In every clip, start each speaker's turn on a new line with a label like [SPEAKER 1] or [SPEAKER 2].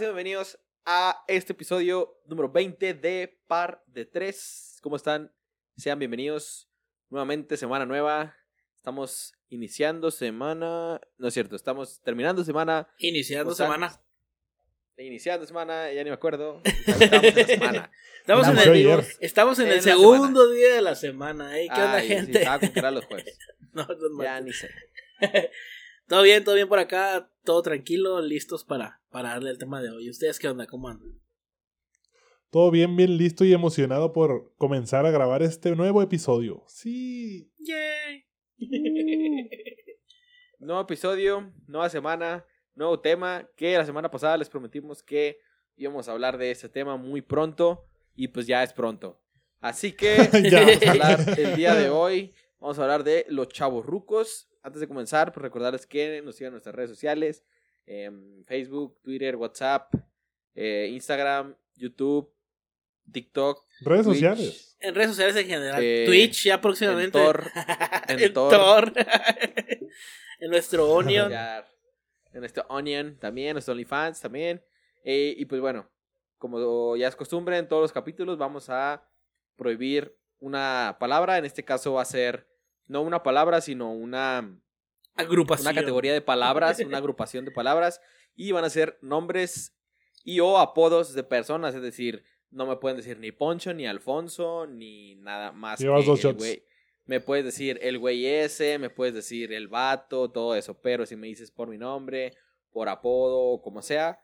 [SPEAKER 1] Bienvenidos a este episodio número 20 de Par de Tres. ¿Cómo están? Sean bienvenidos nuevamente, semana nueva. Estamos iniciando semana. No es cierto, estamos terminando semana.
[SPEAKER 2] Iniciando semana.
[SPEAKER 1] Iniciando semana, ya ni me acuerdo. Estamos en la semana.
[SPEAKER 2] Estamos en el,
[SPEAKER 3] ayer.
[SPEAKER 2] estamos en
[SPEAKER 1] En
[SPEAKER 2] el
[SPEAKER 1] la
[SPEAKER 2] segundo día de la semana. ¿eh? ¿Qué onda,
[SPEAKER 1] sí,
[SPEAKER 2] gente?
[SPEAKER 1] estaba con que era los jueves.
[SPEAKER 2] No, no,
[SPEAKER 1] Ya
[SPEAKER 2] no.
[SPEAKER 1] ni sé.
[SPEAKER 2] Todo bien, todo bien por acá. Todo tranquilo, listos para, para darle el tema de hoy. ¿Ustedes qué onda? ¿Cómo andan?
[SPEAKER 3] Todo bien, bien listo y emocionado por comenzar a grabar este nuevo episodio. Sí.
[SPEAKER 2] Yay.
[SPEAKER 1] Nuevo episodio, nueva semana, nuevo tema. Que la semana pasada les prometimos que íbamos a hablar de este tema muy pronto. Y pues ya es pronto. Así que
[SPEAKER 3] Ya.
[SPEAKER 1] vamos a hablar el día de hoy. Vamos a hablar de los chavos rucos. Antes de comenzar, pues recordarles que nos sigan en nuestras redes sociales: em, Facebook, Twitter, WhatsApp, eh, Instagram, YouTube, TikTok,
[SPEAKER 3] Redes
[SPEAKER 1] Twitch,
[SPEAKER 3] sociales.
[SPEAKER 2] En redes sociales en general.
[SPEAKER 1] Eh,
[SPEAKER 2] Twitch ya
[SPEAKER 1] en
[SPEAKER 2] próximamente.
[SPEAKER 1] Tor, en
[SPEAKER 2] en
[SPEAKER 1] Tor.
[SPEAKER 2] Tor. en nuestro Onion.
[SPEAKER 1] En este Onion también, nuestro OnlyFans también. Eh, y pues bueno, como ya es costumbre en todos los capítulos, vamos a prohibir una palabra. En este caso va a ser no una palabra, sino una,
[SPEAKER 2] Agrupación.
[SPEAKER 1] una categoría de palabras, una agrupación de palabras. Y van a ser nombres y o apodos de personas. Es decir, no me pueden decir ni Poncho, ni Alfonso, ni nada más.
[SPEAKER 3] Llevas dos shots.
[SPEAKER 1] güey. Me puedes decir el güey ese, me puedes decir el vato, todo eso. Pero si me dices por mi nombre, por apodo como sea,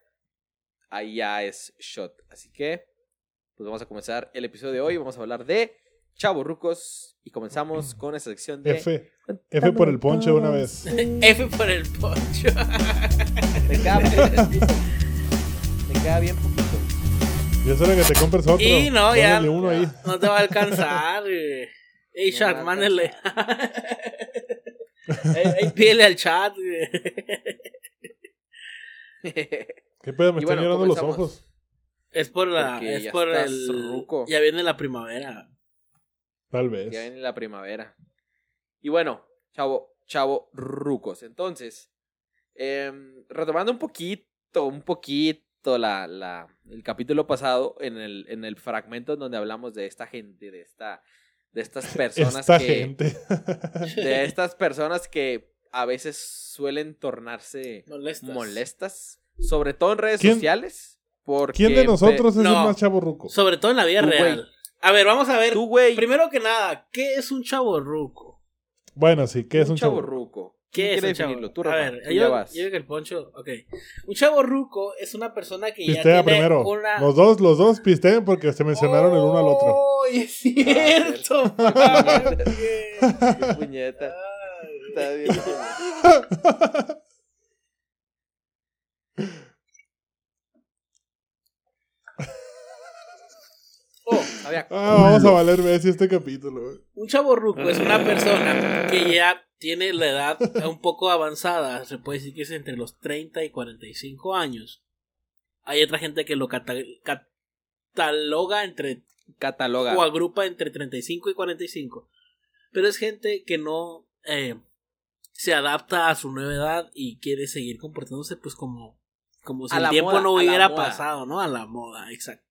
[SPEAKER 1] ahí ya es shot. Así que, pues vamos a comenzar el episodio de hoy. Vamos a hablar de Chavos Rucos. Y comenzamos con esa sección de.
[SPEAKER 3] F. F por el ponche de una vez.
[SPEAKER 2] F por el poncho.
[SPEAKER 1] Me queda bien. Me queda bien poquito.
[SPEAKER 3] Y eso era que te compres otro.
[SPEAKER 2] Y no, ya.
[SPEAKER 3] Póngale uno ahí.
[SPEAKER 2] No te va a alcanzar. güey. Ey,
[SPEAKER 1] No a
[SPEAKER 2] mándele. Ey, pídele al chat. güey.
[SPEAKER 3] ¿Qué pedo? Me
[SPEAKER 1] Y
[SPEAKER 3] están
[SPEAKER 1] bueno,
[SPEAKER 3] llorando los ojos.
[SPEAKER 2] Es por la.
[SPEAKER 1] Porque
[SPEAKER 2] Es por el.
[SPEAKER 1] ruco.
[SPEAKER 2] Ya viene la primavera.
[SPEAKER 3] Tal
[SPEAKER 1] Ya
[SPEAKER 3] vez.
[SPEAKER 1] viene la primavera. Y bueno, chavo, chavo, rucos. Entonces, em, retomando un poquito, un poquito la, la, el capítulo pasado, en el, en el fragmento en donde hablamos de esta gente, de esta, de estas personas
[SPEAKER 3] Esta
[SPEAKER 1] que,
[SPEAKER 3] gente.
[SPEAKER 1] de estas personas que a veces suelen tornarse
[SPEAKER 2] Molestas.
[SPEAKER 1] molestas, sobre todo en redes
[SPEAKER 3] ¿Quién-
[SPEAKER 1] sociales. Porque
[SPEAKER 3] ¿Quién de nosotros es
[SPEAKER 2] No.
[SPEAKER 3] el más chavo ruco?
[SPEAKER 2] Sobre todo en la vida real. A ver, vamos a ver.
[SPEAKER 1] Tú, güey,
[SPEAKER 2] Primero que nada, ¿qué es un chavo ruco?
[SPEAKER 3] Bueno, sí, ¿qué es un chavo?
[SPEAKER 1] ruco?
[SPEAKER 2] ¿Qué
[SPEAKER 1] ¿Quién
[SPEAKER 2] es un chavo?
[SPEAKER 1] definirlo? Tú,
[SPEAKER 2] a
[SPEAKER 1] Rafa,
[SPEAKER 2] ver, yo,
[SPEAKER 1] ya vas.
[SPEAKER 2] yo que el poncho. Ok. Un chavo ruco es una persona que ya
[SPEAKER 3] Pistea
[SPEAKER 2] tiene
[SPEAKER 3] primero.
[SPEAKER 2] una.
[SPEAKER 3] Los dos, los dos pisteen porque se mencionaron el uno al otro.
[SPEAKER 2] ¡Oh, es cierto! madre.
[SPEAKER 1] Qué puñeta.
[SPEAKER 2] Ay.
[SPEAKER 1] Está bien. Había-
[SPEAKER 3] Ah, vamos a valer Messi este capítulo. güey.
[SPEAKER 2] Un chavo ruco es una persona que ya tiene la edad un poco avanzada, se puede decir que es entre los 30 y 45 años. Hay otra gente que lo cata- cataloga entre
[SPEAKER 1] cataloga.
[SPEAKER 2] o agrupa entre 35 y 45. Pero es gente que no eh, se adapta a su nueva edad y quiere seguir comportándose pues como, como si
[SPEAKER 1] A
[SPEAKER 2] el tiempo
[SPEAKER 1] moda,
[SPEAKER 2] no hubiera pasado, ¿no? A la moda, exacto.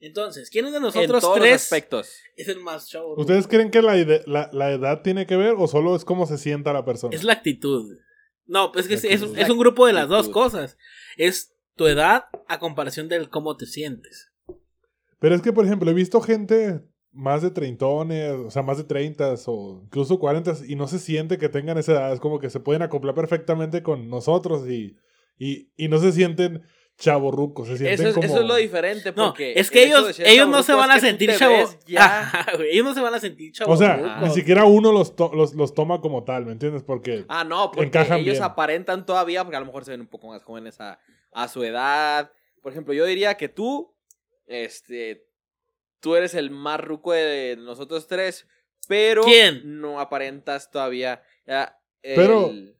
[SPEAKER 2] Entonces, ¿quién de
[SPEAKER 1] en
[SPEAKER 2] nosotros
[SPEAKER 1] los
[SPEAKER 2] tres
[SPEAKER 1] aspectos.
[SPEAKER 2] es el más chavo?
[SPEAKER 3] ¿Ustedes creen que la, ide- la, la edad tiene que ver o solo es cómo se sienta la persona?
[SPEAKER 2] Es la actitud. No, pues es que es, es- es un grupo de las dos cosas. Es tu edad a comparación del cómo te sientes.
[SPEAKER 3] Pero es que, por ejemplo, he visto gente más de treintones, o sea, más de treintas o incluso cuarentas y no se siente que tengan esa edad. Es como que se pueden acoplar perfectamente con nosotros y, y, y no se sienten chavorrucos, se sienten
[SPEAKER 1] Eso es,
[SPEAKER 3] como...
[SPEAKER 1] eso es lo diferente.
[SPEAKER 2] No,
[SPEAKER 1] Porque
[SPEAKER 2] es que
[SPEAKER 1] el
[SPEAKER 2] ellos,
[SPEAKER 1] ser
[SPEAKER 2] ellos no se van a sentir chavo.
[SPEAKER 1] Ya.
[SPEAKER 2] Güey, ellos no se van a sentir chavo.
[SPEAKER 3] O sea,
[SPEAKER 1] rucos.
[SPEAKER 3] ni siquiera uno los, to- los, los toma como tal, ¿me entiendes? Porque...
[SPEAKER 1] Ah, no, porque
[SPEAKER 3] Encajan
[SPEAKER 1] ellos
[SPEAKER 3] bien.
[SPEAKER 1] aparentan todavía, porque a lo mejor se ven un poco más jóvenes a, a su edad. Por ejemplo, yo diría que tú, este, tú eres el más ruco de nosotros tres, pero
[SPEAKER 2] ¿Quién?
[SPEAKER 1] no aparentas todavía. ya,
[SPEAKER 3] Pero-
[SPEAKER 1] el-
[SPEAKER 3] Pero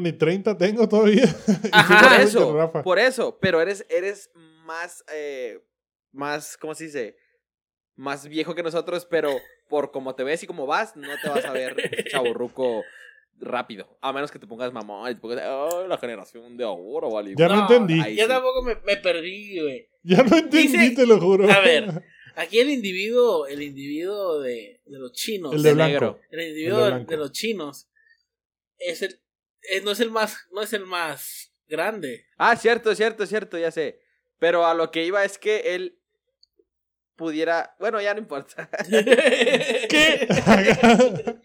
[SPEAKER 3] ni 30 tengo todavía. Y
[SPEAKER 2] Ajá,
[SPEAKER 1] por eso, por eso, pero eres, eres más, eh, más, ¿cómo se dice? Más viejo que nosotros, pero por como te ves y como vas, no te vas a ver chaburruco rápido. A menos que te pongas mamón y te pongas, oh, la generación de oro, vale.
[SPEAKER 3] Ya no entendí.
[SPEAKER 1] sí.
[SPEAKER 2] tampoco me, me perdí, güey.
[SPEAKER 3] Ya no entendí,
[SPEAKER 2] Dice-
[SPEAKER 3] te lo juro.
[SPEAKER 2] A ver, aquí el individuo, el individuo de, de los chinos,
[SPEAKER 3] El de
[SPEAKER 1] de negro.
[SPEAKER 2] el individuo
[SPEAKER 3] el de
[SPEAKER 2] de, los chinos es el, es- no es el más, no es el más grande.
[SPEAKER 1] Ah, cierto, cierto, cierto, ya sé. Pero a lo que iba es que él pudiera. Bueno, ya no importa.
[SPEAKER 2] ¿Qué?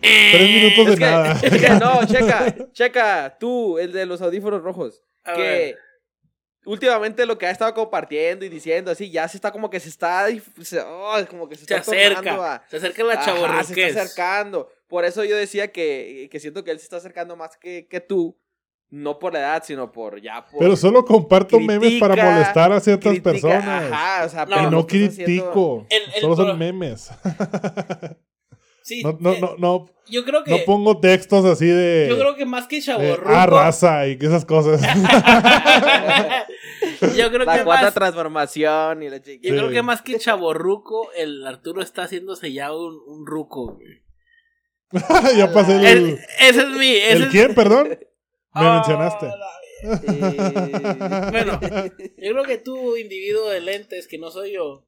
[SPEAKER 3] Tres minutos de
[SPEAKER 1] es, que,
[SPEAKER 3] nada.
[SPEAKER 1] es que no, checa, checa, tú, el de los audífonos rojos.
[SPEAKER 2] A
[SPEAKER 1] que
[SPEAKER 2] ver.
[SPEAKER 1] últimamente lo que ha estado compartiendo y diciendo así, ya se está como que se está. se- oh, como que se
[SPEAKER 2] Se
[SPEAKER 1] está tornando
[SPEAKER 2] acerca,
[SPEAKER 1] a-
[SPEAKER 2] se acerca la
[SPEAKER 1] Ajá, se está acercando. Por eso yo decía que, que siento que él se está acercando más que, que tú. No por la edad, sino por ya por.
[SPEAKER 3] Pero solo comparto memes para molestar a ciertas personas.
[SPEAKER 1] Ajá, o sea,
[SPEAKER 2] No,
[SPEAKER 3] y
[SPEAKER 1] pero
[SPEAKER 3] no critico.
[SPEAKER 2] El- el
[SPEAKER 3] solo son memes.
[SPEAKER 2] Sí,
[SPEAKER 3] No, no,
[SPEAKER 2] eh,
[SPEAKER 3] no, no,
[SPEAKER 2] Yo creo que
[SPEAKER 3] no pongo textos así de.
[SPEAKER 2] yo creo que más que
[SPEAKER 3] de,
[SPEAKER 2] chavorruco.
[SPEAKER 3] ah, raza y esas cosas.
[SPEAKER 2] yo creo
[SPEAKER 1] La
[SPEAKER 2] que
[SPEAKER 1] cuarta
[SPEAKER 2] más
[SPEAKER 1] transformación y la chica.
[SPEAKER 2] Yo
[SPEAKER 3] Sí.
[SPEAKER 2] creo que más que chaborruco, el Arturo está haciéndose ya un, un ruco, güey.
[SPEAKER 3] ya pasé el.
[SPEAKER 2] El- ese es mi. Ese
[SPEAKER 3] ¿El
[SPEAKER 2] es-
[SPEAKER 3] quién, perdón? Me
[SPEAKER 2] Ah,
[SPEAKER 3] mencionaste.
[SPEAKER 2] la-
[SPEAKER 1] Eh,
[SPEAKER 2] Bueno, yo creo que tú, individuo de lentes, que no soy yo,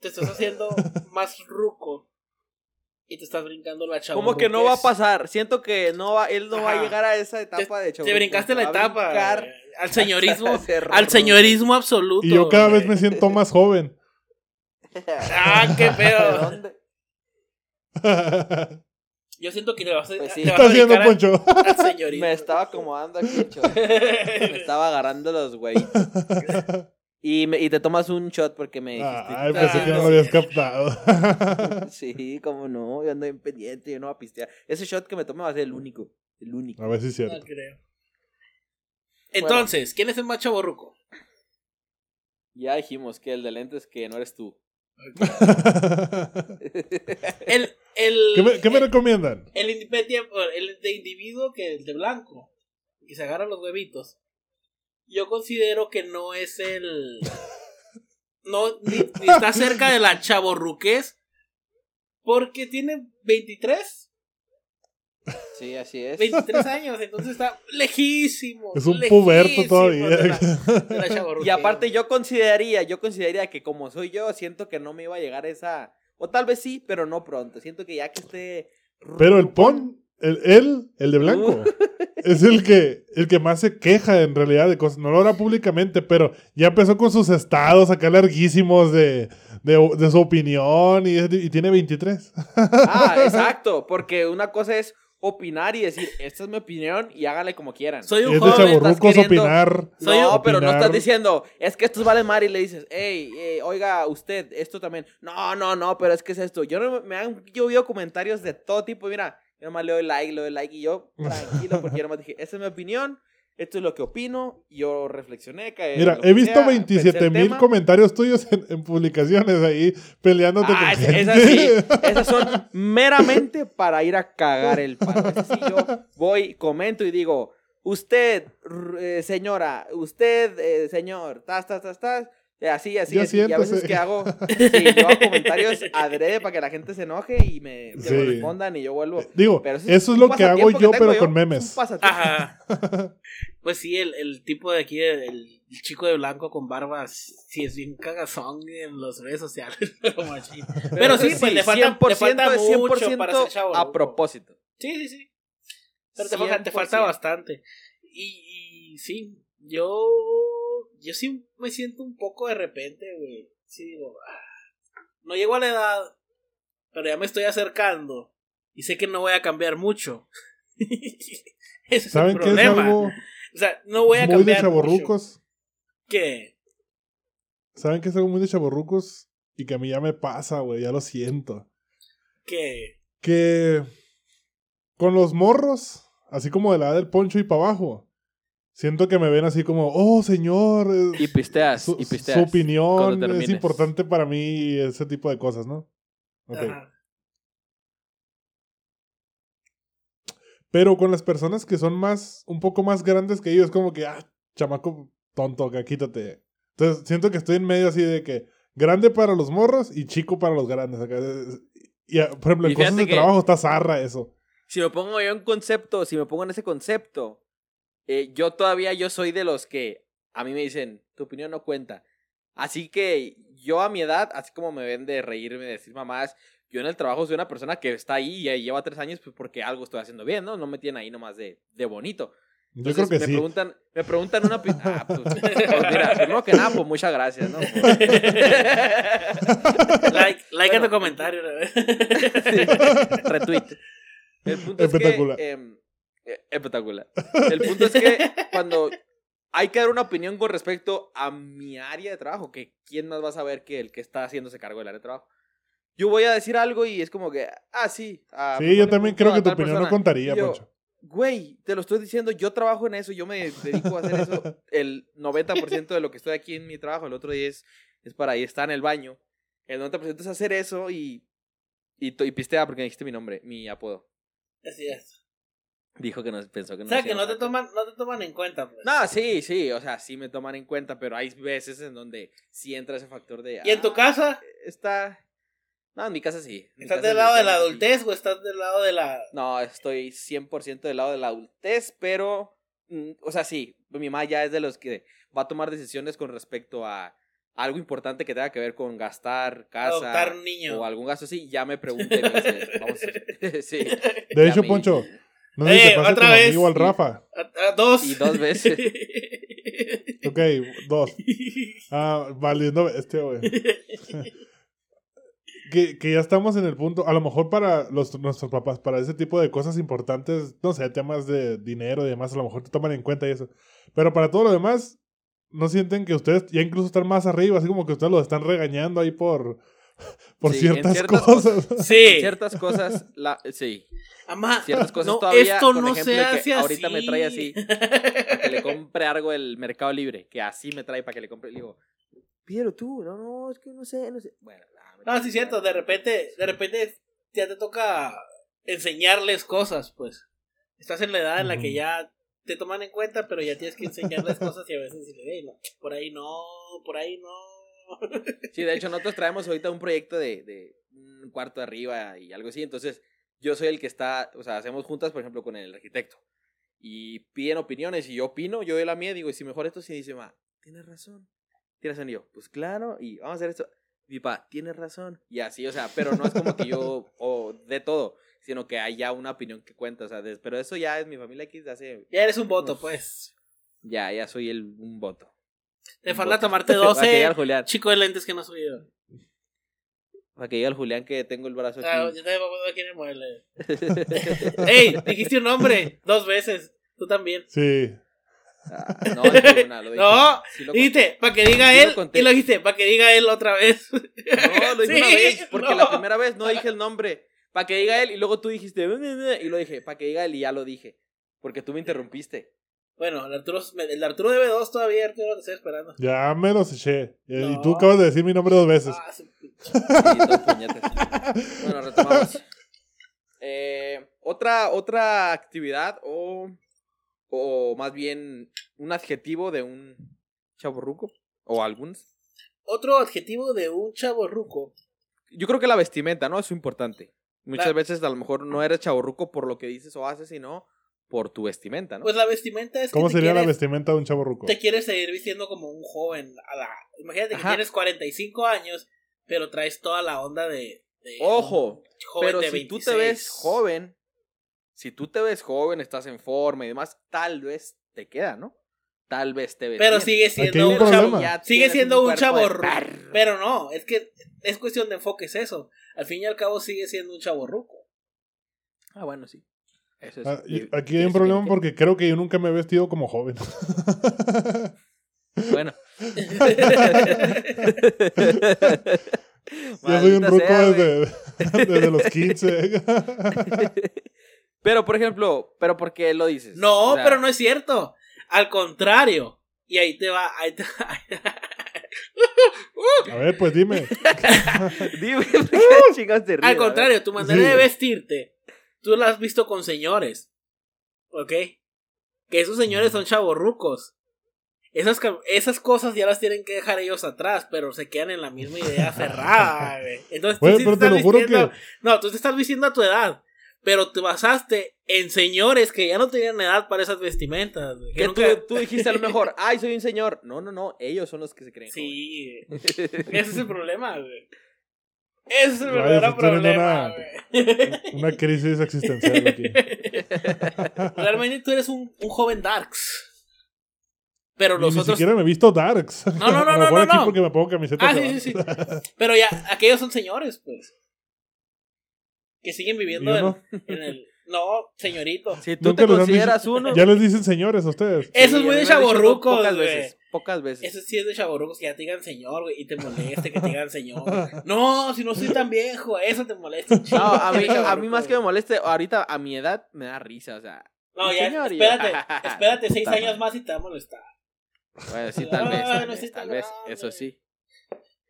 [SPEAKER 2] te estás haciendo más ruco y te estás brincando la chava.
[SPEAKER 1] Como que no va a pasar. Siento que no va, él no va a llegar a esa etapa de
[SPEAKER 2] Te
[SPEAKER 1] chavorruco.
[SPEAKER 2] brincaste la etapa. Al señorismo. al señorismo absoluto.
[SPEAKER 3] Y yo cada vez me siento más joven.
[SPEAKER 2] Ah, qué
[SPEAKER 1] ¿De
[SPEAKER 2] pedo.
[SPEAKER 1] dónde?
[SPEAKER 2] Yo siento que te vas a,
[SPEAKER 1] Pues sí.
[SPEAKER 2] te
[SPEAKER 3] ¿Qué
[SPEAKER 2] vas
[SPEAKER 3] está
[SPEAKER 2] a
[SPEAKER 3] haciendo, Poncho?
[SPEAKER 1] Me estaba acomodando aquí, cho. Me estaba agarrando los güeyes. Y, me- y te tomas un shot porque me dijiste.
[SPEAKER 3] Ay,
[SPEAKER 1] "Estás
[SPEAKER 3] pensé que no lo
[SPEAKER 1] haciendo-".
[SPEAKER 3] habías captado.
[SPEAKER 1] Sí, cómo no, yo ando bien pendiente, yo no voy a pistear. Ese shot que me tome va a ser el único. El único.
[SPEAKER 3] A ver si es
[SPEAKER 2] No
[SPEAKER 3] cierto.
[SPEAKER 2] creo. Entonces, ¿quién es el más chaborruco?
[SPEAKER 1] Ya dijimos que el de lentes que no eres tú.
[SPEAKER 2] El, el,
[SPEAKER 3] ¿Qué me, qué me
[SPEAKER 2] el,
[SPEAKER 3] recomiendan?
[SPEAKER 2] el el de individuo que el de blanco, que se agarra los huevitos. Yo considero que no es el. No, ni, ni está cerca de la chaborruquez. Porque tiene 23,
[SPEAKER 1] Sí, así es.
[SPEAKER 2] 23 años, entonces está lejísimo.
[SPEAKER 3] Es un
[SPEAKER 2] lejísimo
[SPEAKER 3] puberto todavía.
[SPEAKER 2] de la- de la chavorruquez.
[SPEAKER 1] Y aparte yo consideraría, yo consideraría que como soy yo, siento que no me iba a llegar esa... O tal vez sí, pero no pronto. Siento que ya que esté...
[SPEAKER 3] Pero el Pon, el, él, el de blanco, es el que, el que más se queja en realidad de cosas. No lo hará públicamente, pero ya empezó con sus estados acá larguísimos de, de, de su opinión y tiene 23.
[SPEAKER 1] Ah, exacto. Porque una cosa es opinar y decir, esta es mi opinión y háganle como quieran.
[SPEAKER 2] Soy un joven.
[SPEAKER 1] estás queriendo-
[SPEAKER 3] opinar.
[SPEAKER 2] Soy
[SPEAKER 1] no,
[SPEAKER 2] un-
[SPEAKER 1] pero no
[SPEAKER 3] opinar.
[SPEAKER 1] estás diciendo, es que estos valen mar y le dices, hey, eh, oiga, usted, esto también. No, no, no, pero es que es esto. Yo no, me han llovido comentarios de todo tipo. Mira, yo nomás le doy like, le doy like y yo tranquilo porque yo nomás dije, esta es mi opinión, esto es lo que opino. Yo reflexioné.
[SPEAKER 3] Mira, he visto
[SPEAKER 1] sea,
[SPEAKER 3] 27
[SPEAKER 1] pensé el
[SPEAKER 3] mil comentarios tuyos en, en publicaciones ahí peleándote
[SPEAKER 1] Ah,
[SPEAKER 3] con
[SPEAKER 1] es-
[SPEAKER 3] gente.
[SPEAKER 1] esas sí, esas son meramente para ir a cagar el palo. Sí yo voy, comento y digo, usted, eh, señora, usted, eh, señor, tas, tas, tas, tas, así, así,
[SPEAKER 3] Ya
[SPEAKER 1] así. Y a veces
[SPEAKER 3] siéntese.
[SPEAKER 1] que hago, sí, yo hago comentarios adrede para que la gente se enoje y me, que
[SPEAKER 3] Sí.
[SPEAKER 1] me respondan y yo vuelvo.
[SPEAKER 3] Digo,
[SPEAKER 1] Pero ese
[SPEAKER 3] eso es lo que hago yo, pero con
[SPEAKER 1] es
[SPEAKER 3] memes.
[SPEAKER 2] Ajá. Pues sí, el, el tipo de aquí, el, el chico de blanco con barba, sí es bien cagazón en las redes sociales. Pero, sí, pues le falta, le falta
[SPEAKER 1] es
[SPEAKER 2] mucho para ser chavo.
[SPEAKER 1] a propósito.
[SPEAKER 2] Sí, sí, sí. Pero te falta, te falta
[SPEAKER 1] 100%.
[SPEAKER 2] bastante. Y, y sí, yo, yo sí me siento un poco de repente, güey. Sí, digo, ah, no llego a la edad, pero ya me estoy acercando. Y sé que no voy a cambiar mucho. Ese es
[SPEAKER 3] ¿Saben
[SPEAKER 2] el
[SPEAKER 3] qué es
[SPEAKER 2] problema.
[SPEAKER 3] algo
[SPEAKER 2] O sea, no voy a
[SPEAKER 3] muy de
[SPEAKER 2] cambiar mucho. ¿Qué?
[SPEAKER 3] ¿Saben qué es algo muy de chavorrucos? Y que a mí ya me pasa, güey, ya lo siento.
[SPEAKER 2] ¿Qué?
[SPEAKER 3] Que con los morros, así como de la edad del poncho y para abajo, siento que me ven así como, oh, señor, eh,
[SPEAKER 1] Y pisteas,
[SPEAKER 3] su,
[SPEAKER 1] y
[SPEAKER 3] su
[SPEAKER 1] pisteas.
[SPEAKER 3] opinión es importante para mí y ese tipo de cosas, ¿no? Ok.
[SPEAKER 2] Ajá.
[SPEAKER 3] Pero con las personas que son más, un poco más grandes que ellos, es como que, ah, chamaco tonto, acá quítate. Entonces siento que estoy en medio así de que grande para los morros y chico para los grandes. Acá. Y, ah, por ejemplo, en cosas de
[SPEAKER 1] que-
[SPEAKER 3] trabajo está zarra eso.
[SPEAKER 1] si me pongo yo en concepto, si me pongo en ese concepto, eh, yo todavía yo soy de los que a mí me dicen, tu opinión no cuenta. Así que yo a mi edad, así como me ven de reírme, de decir mamás, yo en el trabajo soy una persona que está ahí y lleva tres años pues porque algo estoy haciendo bien, ¿no? No me tienen ahí nomás de, de bonito.
[SPEAKER 3] Yo creo que
[SPEAKER 1] me
[SPEAKER 3] sí.
[SPEAKER 1] Preguntan, me preguntan una... Ah, pues, pues mira, primero que nada, pues muchas gracias, ¿no?
[SPEAKER 2] Like, like a
[SPEAKER 1] Bueno.
[SPEAKER 2] tu comentario. ¿no?
[SPEAKER 1] Retweet. El punto es
[SPEAKER 3] Espectacular.
[SPEAKER 1] que... em, eh, espectacular. El punto es que cuando hay que dar una opinión con respecto a mi área de trabajo, que quién más va a saber que el que está haciéndose cargo del área de trabajo. Yo voy a decir algo y es como que, ah, sí. ah,
[SPEAKER 3] Sí,
[SPEAKER 1] mejor
[SPEAKER 3] yo también creo que tu opinión no
[SPEAKER 1] persona.
[SPEAKER 3] contaría,
[SPEAKER 1] Y yo,
[SPEAKER 3] Poncho.
[SPEAKER 1] Güey, te lo estoy diciendo, yo trabajo en eso, yo me dedico a hacer eso. El 90% de lo que estoy aquí en mi trabajo, el otro día es, es para ahí estar en el baño. El 90% es hacer eso y, y, to- y pistea porque me dijiste mi nombre, mi apodo.
[SPEAKER 2] Así es.
[SPEAKER 1] Dijo que no pensó que
[SPEAKER 2] O
[SPEAKER 1] no.
[SPEAKER 2] sea,
[SPEAKER 1] nos
[SPEAKER 2] que no te toman, no te toman en cuenta, pues.
[SPEAKER 1] No, sí, sí, o sea, sí me toman en cuenta, pero hay veces en donde sí entra ese factor de.
[SPEAKER 2] ¿Y en tu
[SPEAKER 1] ah,
[SPEAKER 2] casa?
[SPEAKER 1] Está. No, en mi casa sí. Mi
[SPEAKER 2] ¿Estás
[SPEAKER 1] casa
[SPEAKER 2] del lado de la
[SPEAKER 1] sí.
[SPEAKER 2] adultez o estás del lado de la.?
[SPEAKER 1] No, estoy 100% del lado de la adultez, pero, mm, o sea, sí, mi mamá ya es de los que va a tomar decisiones con respecto a algo importante que tenga que ver con gastar, casa
[SPEAKER 2] Adoptar un niño.
[SPEAKER 1] o algún gasto así, ya me vamos sí.
[SPEAKER 3] De
[SPEAKER 1] Ya
[SPEAKER 3] hecho,
[SPEAKER 1] me-
[SPEAKER 3] Poncho, no sé si
[SPEAKER 2] Eh,
[SPEAKER 3] te pasa
[SPEAKER 2] otra
[SPEAKER 3] con
[SPEAKER 2] vez.
[SPEAKER 3] amigo al Rafa.
[SPEAKER 2] A- a dos.
[SPEAKER 1] Y dos veces.
[SPEAKER 3] Ok, dos. Ah, valiendo este, güey. Que, que ya estamos en el punto, a lo mejor para los, nuestros papás, para ese tipo de cosas importantes, no sé, temas de dinero y demás, a lo mejor te toman en cuenta y eso. Pero para todo lo demás, no sienten que ustedes ya incluso están más arriba, así como que ustedes los están regañando ahí por, por
[SPEAKER 1] Sí,
[SPEAKER 3] ciertas,
[SPEAKER 1] ciertas
[SPEAKER 3] cosas.
[SPEAKER 2] sí.
[SPEAKER 1] Ciertas cosas, la, sí,
[SPEAKER 2] Amá,
[SPEAKER 1] ciertas cosas
[SPEAKER 2] no,
[SPEAKER 1] todavía,
[SPEAKER 2] esto
[SPEAKER 1] con
[SPEAKER 2] no
[SPEAKER 1] ejemplo
[SPEAKER 2] se
[SPEAKER 1] que ahorita me trae así, para que le compre algo el Mercado Libre, que así me trae para que le compre, le digo, pídelo tú, no, no, es que no sé, no sé. Bueno, nah,
[SPEAKER 2] No, sí, cierto. De repente, de repente ya te toca enseñarles cosas, pues. Estás en la edad en la que ya te toman en cuenta, pero ya tienes que enseñarles cosas y a veces decirle, "Ey, no, por ahí no, por ahí no.
[SPEAKER 1] Sí, de hecho, nosotros traemos ahorita un proyecto de, de un cuarto arriba y algo así. Entonces, yo soy el que está, o sea, hacemos juntas, por ejemplo, con el arquitecto. Y piden opiniones y yo opino, yo doy la mía, digo, y si mejor esto sí dice, ma, tienes razón. Tienes razón. Y yo, pues claro, y vamos a hacer esto. Mi pa, tienes razón. Y así, o sea, pero no es como que yo o de todo, sino que hay ya una opinión que cuenta, o sea, pero eso ya es mi familia desde hace,
[SPEAKER 2] Ya eres un voto, pues.
[SPEAKER 1] ya, ya soy el, un voto.
[SPEAKER 2] Te falta tomarte
[SPEAKER 1] Para que llegue el
[SPEAKER 2] 12
[SPEAKER 1] Julián,
[SPEAKER 2] chico de lentes que no has subido.
[SPEAKER 1] para que llegue el Julián que tengo el brazo aquí.
[SPEAKER 2] Ah, yo también me aquí el mueble. ¡Ey! Dijiste un nombre dos veces. Tú también.
[SPEAKER 3] Sí.
[SPEAKER 1] Ah, no, dije una, lo dije.
[SPEAKER 2] No,
[SPEAKER 1] Sí lo.
[SPEAKER 2] Dijiste, para que diga
[SPEAKER 1] Sí lo
[SPEAKER 2] él.
[SPEAKER 1] conté.
[SPEAKER 2] Y lo dijiste, para que diga él otra vez.
[SPEAKER 1] No, lo dije
[SPEAKER 2] Sí,
[SPEAKER 1] una vez, porque
[SPEAKER 2] no.
[SPEAKER 1] la primera vez no dije el nombre. Para que diga él, y luego tú dijiste, y lo dije, para que diga él, y ya lo dije. Porque tú me interrumpiste.
[SPEAKER 2] Bueno, el Arturo, el de Arturo debe dos todavía, Arturo, te estoy esperando.
[SPEAKER 3] Ya me los eché. Y
[SPEAKER 2] No.
[SPEAKER 3] tú acabas de decir mi nombre dos veces.
[SPEAKER 2] Ah,
[SPEAKER 1] Sí. Bueno, retomamos. Eh, otra, otra actividad o, o más bien un adjetivo de un chaborruco o algunos.
[SPEAKER 2] Otro adjetivo de un chavo ruco.
[SPEAKER 1] Yo creo que la vestimenta, ¿no? Es importante. Muchas
[SPEAKER 2] Claro.
[SPEAKER 1] veces a lo mejor no eres chaborruco por lo que dices o haces, sino por tu vestimenta, ¿no?
[SPEAKER 2] Pues la vestimenta es
[SPEAKER 3] ¿Cómo
[SPEAKER 2] que
[SPEAKER 3] sería la vestimenta de un chavo ruco?
[SPEAKER 2] te quieres seguir vistiendo como un joven. A la, imagínate que
[SPEAKER 1] Ajá.
[SPEAKER 2] tienes 45 años, pero traes toda la onda de. de
[SPEAKER 1] Ojo,
[SPEAKER 2] un joven
[SPEAKER 1] pero
[SPEAKER 2] de
[SPEAKER 1] si tú
[SPEAKER 2] 26.
[SPEAKER 1] te ves joven, si tú te ves joven, estás en forma y demás, tal vez te queda, ¿no? Tal vez te ves
[SPEAKER 2] Pero
[SPEAKER 1] bien.
[SPEAKER 2] sigue siendo
[SPEAKER 3] un
[SPEAKER 2] un
[SPEAKER 1] Pero
[SPEAKER 2] chavo. Sigue siendo un chavo
[SPEAKER 1] perro.
[SPEAKER 2] Pero no, es que es cuestión de enfoque, es eso. Al fin y al cabo sigue siendo un chavo ruco.
[SPEAKER 1] Ah, bueno, sí. Eso es.
[SPEAKER 3] Ah, aquí hay un problema porque creo que yo nunca me he vestido como joven.
[SPEAKER 1] Bueno.
[SPEAKER 3] Yo soy un ruco desde, desde los 15.
[SPEAKER 1] Pero, por ejemplo, ¿pero por qué lo dices?
[SPEAKER 2] No,
[SPEAKER 1] O sea,
[SPEAKER 2] pero no es cierto. Al contrario. Y ahí te va. Ahí te-
[SPEAKER 3] A ver, pues dime.
[SPEAKER 1] Dime, ¿por qué? A
[SPEAKER 2] Al contrario, tu manera
[SPEAKER 3] Sí.
[SPEAKER 2] de vestirte, tú la has visto con señores. ¿Ok? Que esos señores son chavorrucos. Esas, esas cosas ya las tienen que dejar ellos atrás, pero se quedan en la misma idea cerrada, güey. Entonces tú sí
[SPEAKER 3] pero
[SPEAKER 2] te
[SPEAKER 3] te lo
[SPEAKER 2] estás
[SPEAKER 3] juro
[SPEAKER 2] vistiendo-
[SPEAKER 3] que.
[SPEAKER 2] No, tú te estás vistiendo a tu edad. Pero te basaste en señores que ya no tenían edad para esas vestimentas. güey, que
[SPEAKER 1] Que
[SPEAKER 2] nunca-
[SPEAKER 1] tú, tú dijiste a lo mejor, ay, soy un señor. No, no, no, ellos son los que se creen.
[SPEAKER 2] Sí, güey. ese es el problema, güey. Ese es el verdadero problema,
[SPEAKER 3] una-
[SPEAKER 2] güey.
[SPEAKER 3] Una crisis existencial aquí.
[SPEAKER 2] Realmente tú eres un, un joven darks. Pero los
[SPEAKER 3] ni
[SPEAKER 2] otros.
[SPEAKER 3] siquiera me he visto Darks.
[SPEAKER 2] No, no, no, no, no,
[SPEAKER 3] aquí
[SPEAKER 2] no.
[SPEAKER 3] porque me pongo camiseta.
[SPEAKER 2] Ah, sí, sí, sí. Pero ya, aquellos son señores, pues. Que siguen viviendo
[SPEAKER 3] ¿Y
[SPEAKER 2] en, en el. No, señorito.
[SPEAKER 1] Si tú
[SPEAKER 3] Nunca
[SPEAKER 1] te consideras uno.
[SPEAKER 3] Ya les dicen señores a ustedes.
[SPEAKER 2] Eso es muy de
[SPEAKER 1] Pocas
[SPEAKER 2] güey.
[SPEAKER 1] Pocas veces.
[SPEAKER 2] Eso sí es de chavorrucos que ya te digan señor, güey, y te moleste que te digan señor. No, si no soy tan viejo, eso te molesta.
[SPEAKER 1] No, a mí, a más que me moleste, ahorita a mi edad me da risa, o sea.
[SPEAKER 2] No,
[SPEAKER 1] "Mi
[SPEAKER 2] ya,
[SPEAKER 1] señor", yo,
[SPEAKER 2] espérate, espérate seis años más y te va a molestar.
[SPEAKER 1] Bueno, sí, tal vez, tal
[SPEAKER 2] no
[SPEAKER 1] vez, tal vez, eso sí.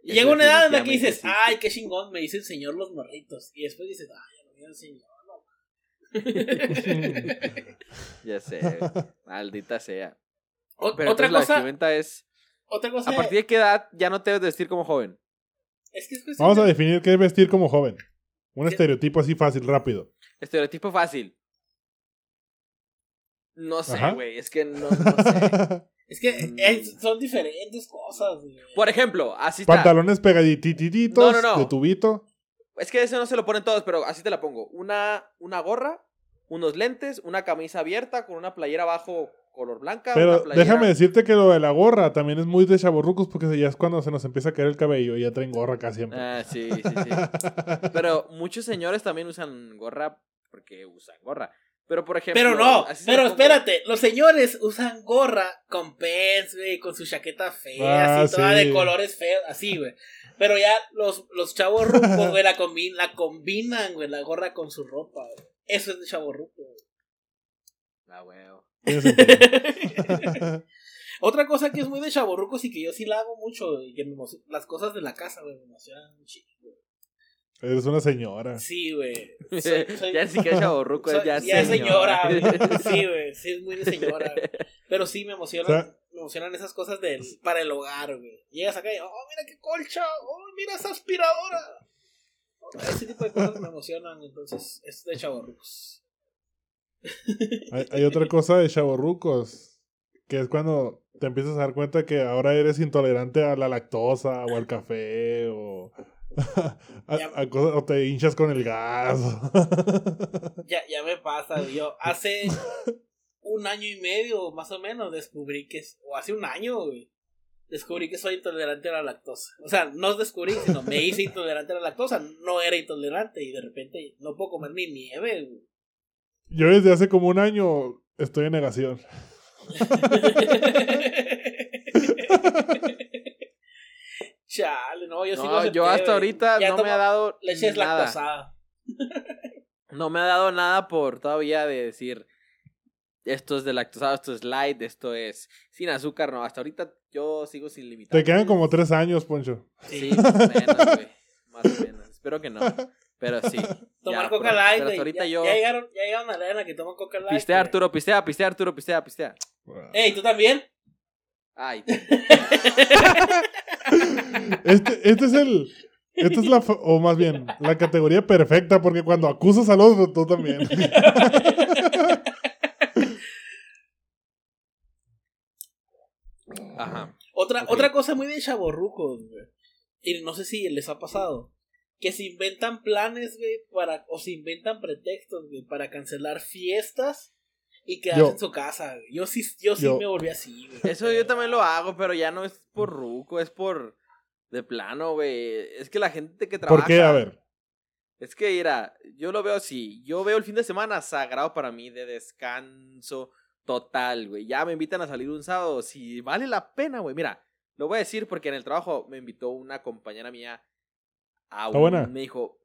[SPEAKER 2] Y llega una edad en la que dices,
[SPEAKER 1] sí.
[SPEAKER 2] ay, qué chingón, me dicen señor los morritos. Y después dices, ay, ya no me digan señor. no.
[SPEAKER 1] Ya sé, maldita sea.
[SPEAKER 2] O-
[SPEAKER 1] Pero
[SPEAKER 2] otra
[SPEAKER 1] entonces la
[SPEAKER 2] cosa,
[SPEAKER 1] vestimenta es.
[SPEAKER 2] otra cosa
[SPEAKER 1] ¿A partir de qué edad ya no te debes vestir como joven?
[SPEAKER 2] es que es cuestión
[SPEAKER 3] Vamos a
[SPEAKER 2] de-
[SPEAKER 3] definir qué es vestir como joven. Un estereotipo así fácil, rápido.
[SPEAKER 1] Estereotipo fácil. No sé, güey, es que no, no sé.
[SPEAKER 2] Es que
[SPEAKER 1] Mm.
[SPEAKER 2] es- son diferentes cosas, güey.
[SPEAKER 1] Por ejemplo, así está.
[SPEAKER 3] Pantalones pegadititos,
[SPEAKER 1] No, no, no.
[SPEAKER 3] de tubito.
[SPEAKER 1] Es que eso no se lo ponen todos, pero así te la pongo. Una, una gorra, unos lentes, una camisa abierta con una playera abajo color blanca. una
[SPEAKER 3] Pero
[SPEAKER 1] playera-
[SPEAKER 3] déjame decirte que lo de la gorra también es muy de chaborrucos porque ya es cuando se nos empieza a caer el cabello y ya traen gorra casi siempre.
[SPEAKER 1] Ah, sí, sí, sí. Pero muchos señores también usan gorra porque usan gorra. Pero por ejemplo.
[SPEAKER 2] Pero no, pero
[SPEAKER 1] la
[SPEAKER 2] espérate, los señores usan gorra con pants, güey, con su chaqueta fea,
[SPEAKER 3] Ah,
[SPEAKER 2] así toda de colores feos, así, güey. Pero ya los, los chavos rucos, güey, la, combi- la combinan, güey, la gorra con su ropa, güey. Eso es de chavo ruco, güey.
[SPEAKER 1] Ah, huevo.
[SPEAKER 3] Tiene sentido.
[SPEAKER 2] Otra cosa que es muy de chavorrucos y que yo sí la hago mucho, y que me emociona- las cosas de la casa, güey, me emocionan güey.
[SPEAKER 3] Eres una señora.
[SPEAKER 2] Sí, güey. Soy- soy-
[SPEAKER 1] ya es chavorruco,
[SPEAKER 2] soy-
[SPEAKER 1] ya,
[SPEAKER 2] es señora, güey. Sí, güey. Sí, es muy de señora, güey. Pero sí me emocionan,
[SPEAKER 3] O sea-
[SPEAKER 2] me emocionan esas cosas del, para el hogar, güey. Llegas acá y, oh, mira qué colcha, oh, mira esa aspiradora. Ese tipo de cosas me emocionan, entonces es de chavorrucos.
[SPEAKER 3] Hay, hay otra cosa de chaborrucos, que es cuando te empiezas a dar cuenta que ahora eres intolerante a la lactosa o al café o, a-
[SPEAKER 2] Ya.
[SPEAKER 3] a cosas- o te hinchas con el gas.
[SPEAKER 2] Ya, ya me pasa. Yo hace un año y medio, más o menos, descubrí que, o hace un año, güey, descubrí que soy intolerante a la lactosa. O sea, no descubrí, sino me hice intolerante a la lactosa. No era intolerante y de repente no puedo comer ni nieve, güey.
[SPEAKER 3] Yo desde hace como un año estoy en negación.
[SPEAKER 2] Chale, no, yo sí lo
[SPEAKER 1] No,
[SPEAKER 2] acepté,
[SPEAKER 1] yo hasta ahorita
[SPEAKER 2] Ya
[SPEAKER 1] no me ha dado
[SPEAKER 2] Leche
[SPEAKER 1] nada.
[SPEAKER 2] lactosada.
[SPEAKER 1] No me ha dado nada por todavía de decir esto es de lactosado, esto es light, esto es sin azúcar. No, hasta ahorita yo sigo sin limitar.
[SPEAKER 3] Te quedan como tres años, Poncho.
[SPEAKER 1] Sí, más o menos, güey. Más o menos. Espero que no. Pero sí.
[SPEAKER 2] Tomar
[SPEAKER 1] Ya,
[SPEAKER 2] Coca
[SPEAKER 1] pero-
[SPEAKER 2] Light,
[SPEAKER 1] pero ahorita
[SPEAKER 2] ya,
[SPEAKER 1] yo.
[SPEAKER 2] ya llegaron, ya llegaron a la arena que toman Coca Light.
[SPEAKER 1] Pistea. Arturo, pistea, pistea, Arturo, pistea, pistea.
[SPEAKER 2] Ey, ¿tú también?
[SPEAKER 1] Ay,
[SPEAKER 3] Este, este es el. Esta es la. O más bien, la categoría perfecta, porque cuando acusas al otro, tú también.
[SPEAKER 1] ajá.
[SPEAKER 2] Otra, otra cosa muy de chaborrucos, güey. Y no sé si les ha pasado. Que se inventan planes, güey, para, o se inventan pretextos, güey, para cancelar fiestas y quedarse
[SPEAKER 3] Yo.
[SPEAKER 2] en su casa, güey. Yo sí, yo sí
[SPEAKER 3] Yo.
[SPEAKER 2] me volví así, güey.
[SPEAKER 1] Eso yo también lo hago, pero ya no es por ruco, es por. De plano, güey. Es que la gente que trabaja.
[SPEAKER 3] ¿Por qué? A ver.
[SPEAKER 1] Es que, mira, yo lo veo así. Yo veo el fin de semana sagrado para mí de descanso total, güey. Ya me invitan a salir un sábado. Si vale la pena, güey. Mira, lo voy a decir porque en el trabajo me invitó una compañera mía a
[SPEAKER 3] ¿Está
[SPEAKER 1] un.
[SPEAKER 3] buena?
[SPEAKER 1] Me dijo.